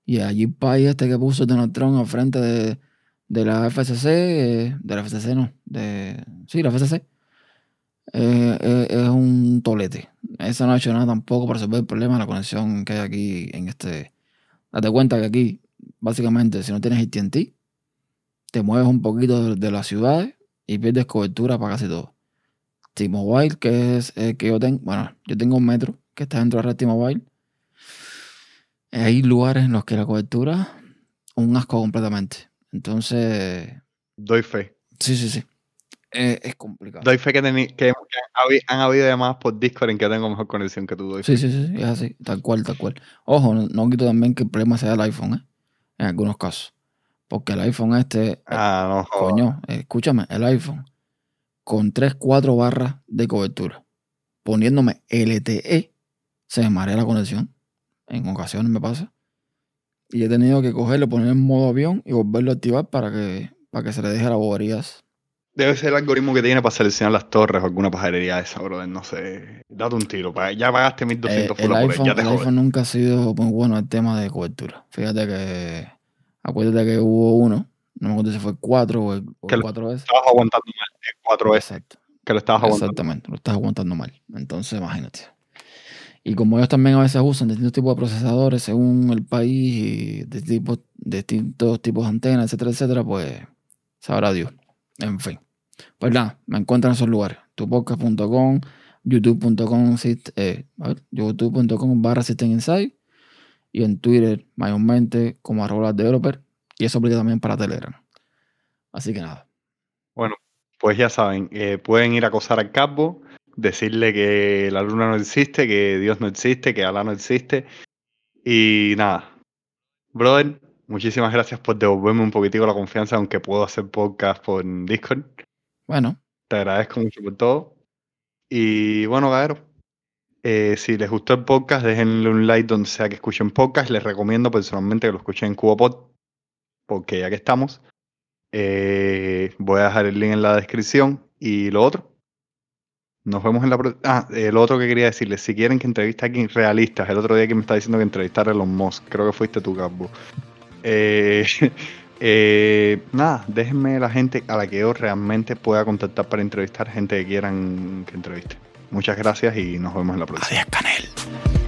B: Y allí país este que puso Donald Trump al frente de, de la FCC, eh, de la FCC no, de, sí, la FCC, eh, es un tolete. Eso no ha hecho nada tampoco para resolver el problema de la conexión que hay aquí en este... Date cuenta que aquí, básicamente, si no tienes AT&T, te mueves un poquito de, las ciudades y pierdes cobertura para casi todo. T-Mobile, que es el que yo tengo, bueno, yo tengo un metro que está dentro de la red T-Mobile. Hay lugares en los que la cobertura, un asco completamente. Entonces,
A: Doy fe.
B: sí, sí, sí. Eh, es complicado.
A: Doy fe que, teni- que, que han, habi- han habido llamadas por Discord en que tengo mejor conexión que tú. Doy
B: Sí,
A: fe.
B: sí, sí, sí, es así, tal cual, tal cual. Ojo, no, no quito también que el problema sea el iPhone, ¿eh? En algunos casos. Porque el iPhone este,
A: Ah, no, jodas.
B: coño, eh, escúchame, el iPhone con 3, 4 barras de cobertura, poniéndome LTE, se me marea la conexión. En ocasiones me pasa. Y he tenido que cogerlo, ponerlo en modo avión y volverlo a activar para que, para que se le deje las boberías.
A: Debe ser el algoritmo que tiene para seleccionar las torres o alguna pajarería esa, brother. No sé. Date un tiro. Ya pagaste 1200
B: Eh, el
A: por él, Ya te
B: el iPhone nunca ha sido muy bueno el tema de cobertura. Fíjate que, acuérdate que hubo uno, no me acuerdo si fue el 4 o el, o
A: Que
B: el
A: lo-
B: 4 s
A: Estabas aguantando mal. El 4S.
B: Exacto.
A: Que lo estabas aguantando.
B: Exactamente, lo estás aguantando mal. Entonces, imagínate. Y como ellos también a veces usan distintos tipos de procesadores según el país y de tipos- distintos tipos de antenas, etcétera, etcétera, pues sabrá Dios. En fin. Pues nada, me encuentran en esos lugares. Tupodcast.com, youtube.com eh, youtube.com barra System Insight y en Twitter mayormente como arroba developer y eso aplica también para Telegram. Así que nada.
A: Bueno, pues ya saben, eh, pueden ir a acosar al capo, decirle que la luna no existe, que Dios no existe, que Alá no existe y nada. Brother, muchísimas gracias por devolverme un poquitico la confianza, aunque puedo hacer podcast por Discord.
B: Bueno.
A: Te agradezco mucho por todo. Y bueno, cabrón, eh, si les gustó el podcast, déjenle un like donde sea que escuchen podcast. Les recomiendo personalmente que lo escuchen en CuboPod, porque ya que estamos, eh, voy a dejar el link en la descripción. Y lo otro, nos vemos en la Ah, el otro que quería decirles, si quieren que entreviste a alguien realista, el otro día que me está diciendo que entrevistar a Elon Musk, creo que fuiste tú, Gabo. Eh, <laughs> eh, nada, déjenme la gente a la que yo realmente pueda contactar para entrevistar gente que quieran que entreviste. Muchas gracias y nos vemos en la próxima.
B: Adiós, Canel.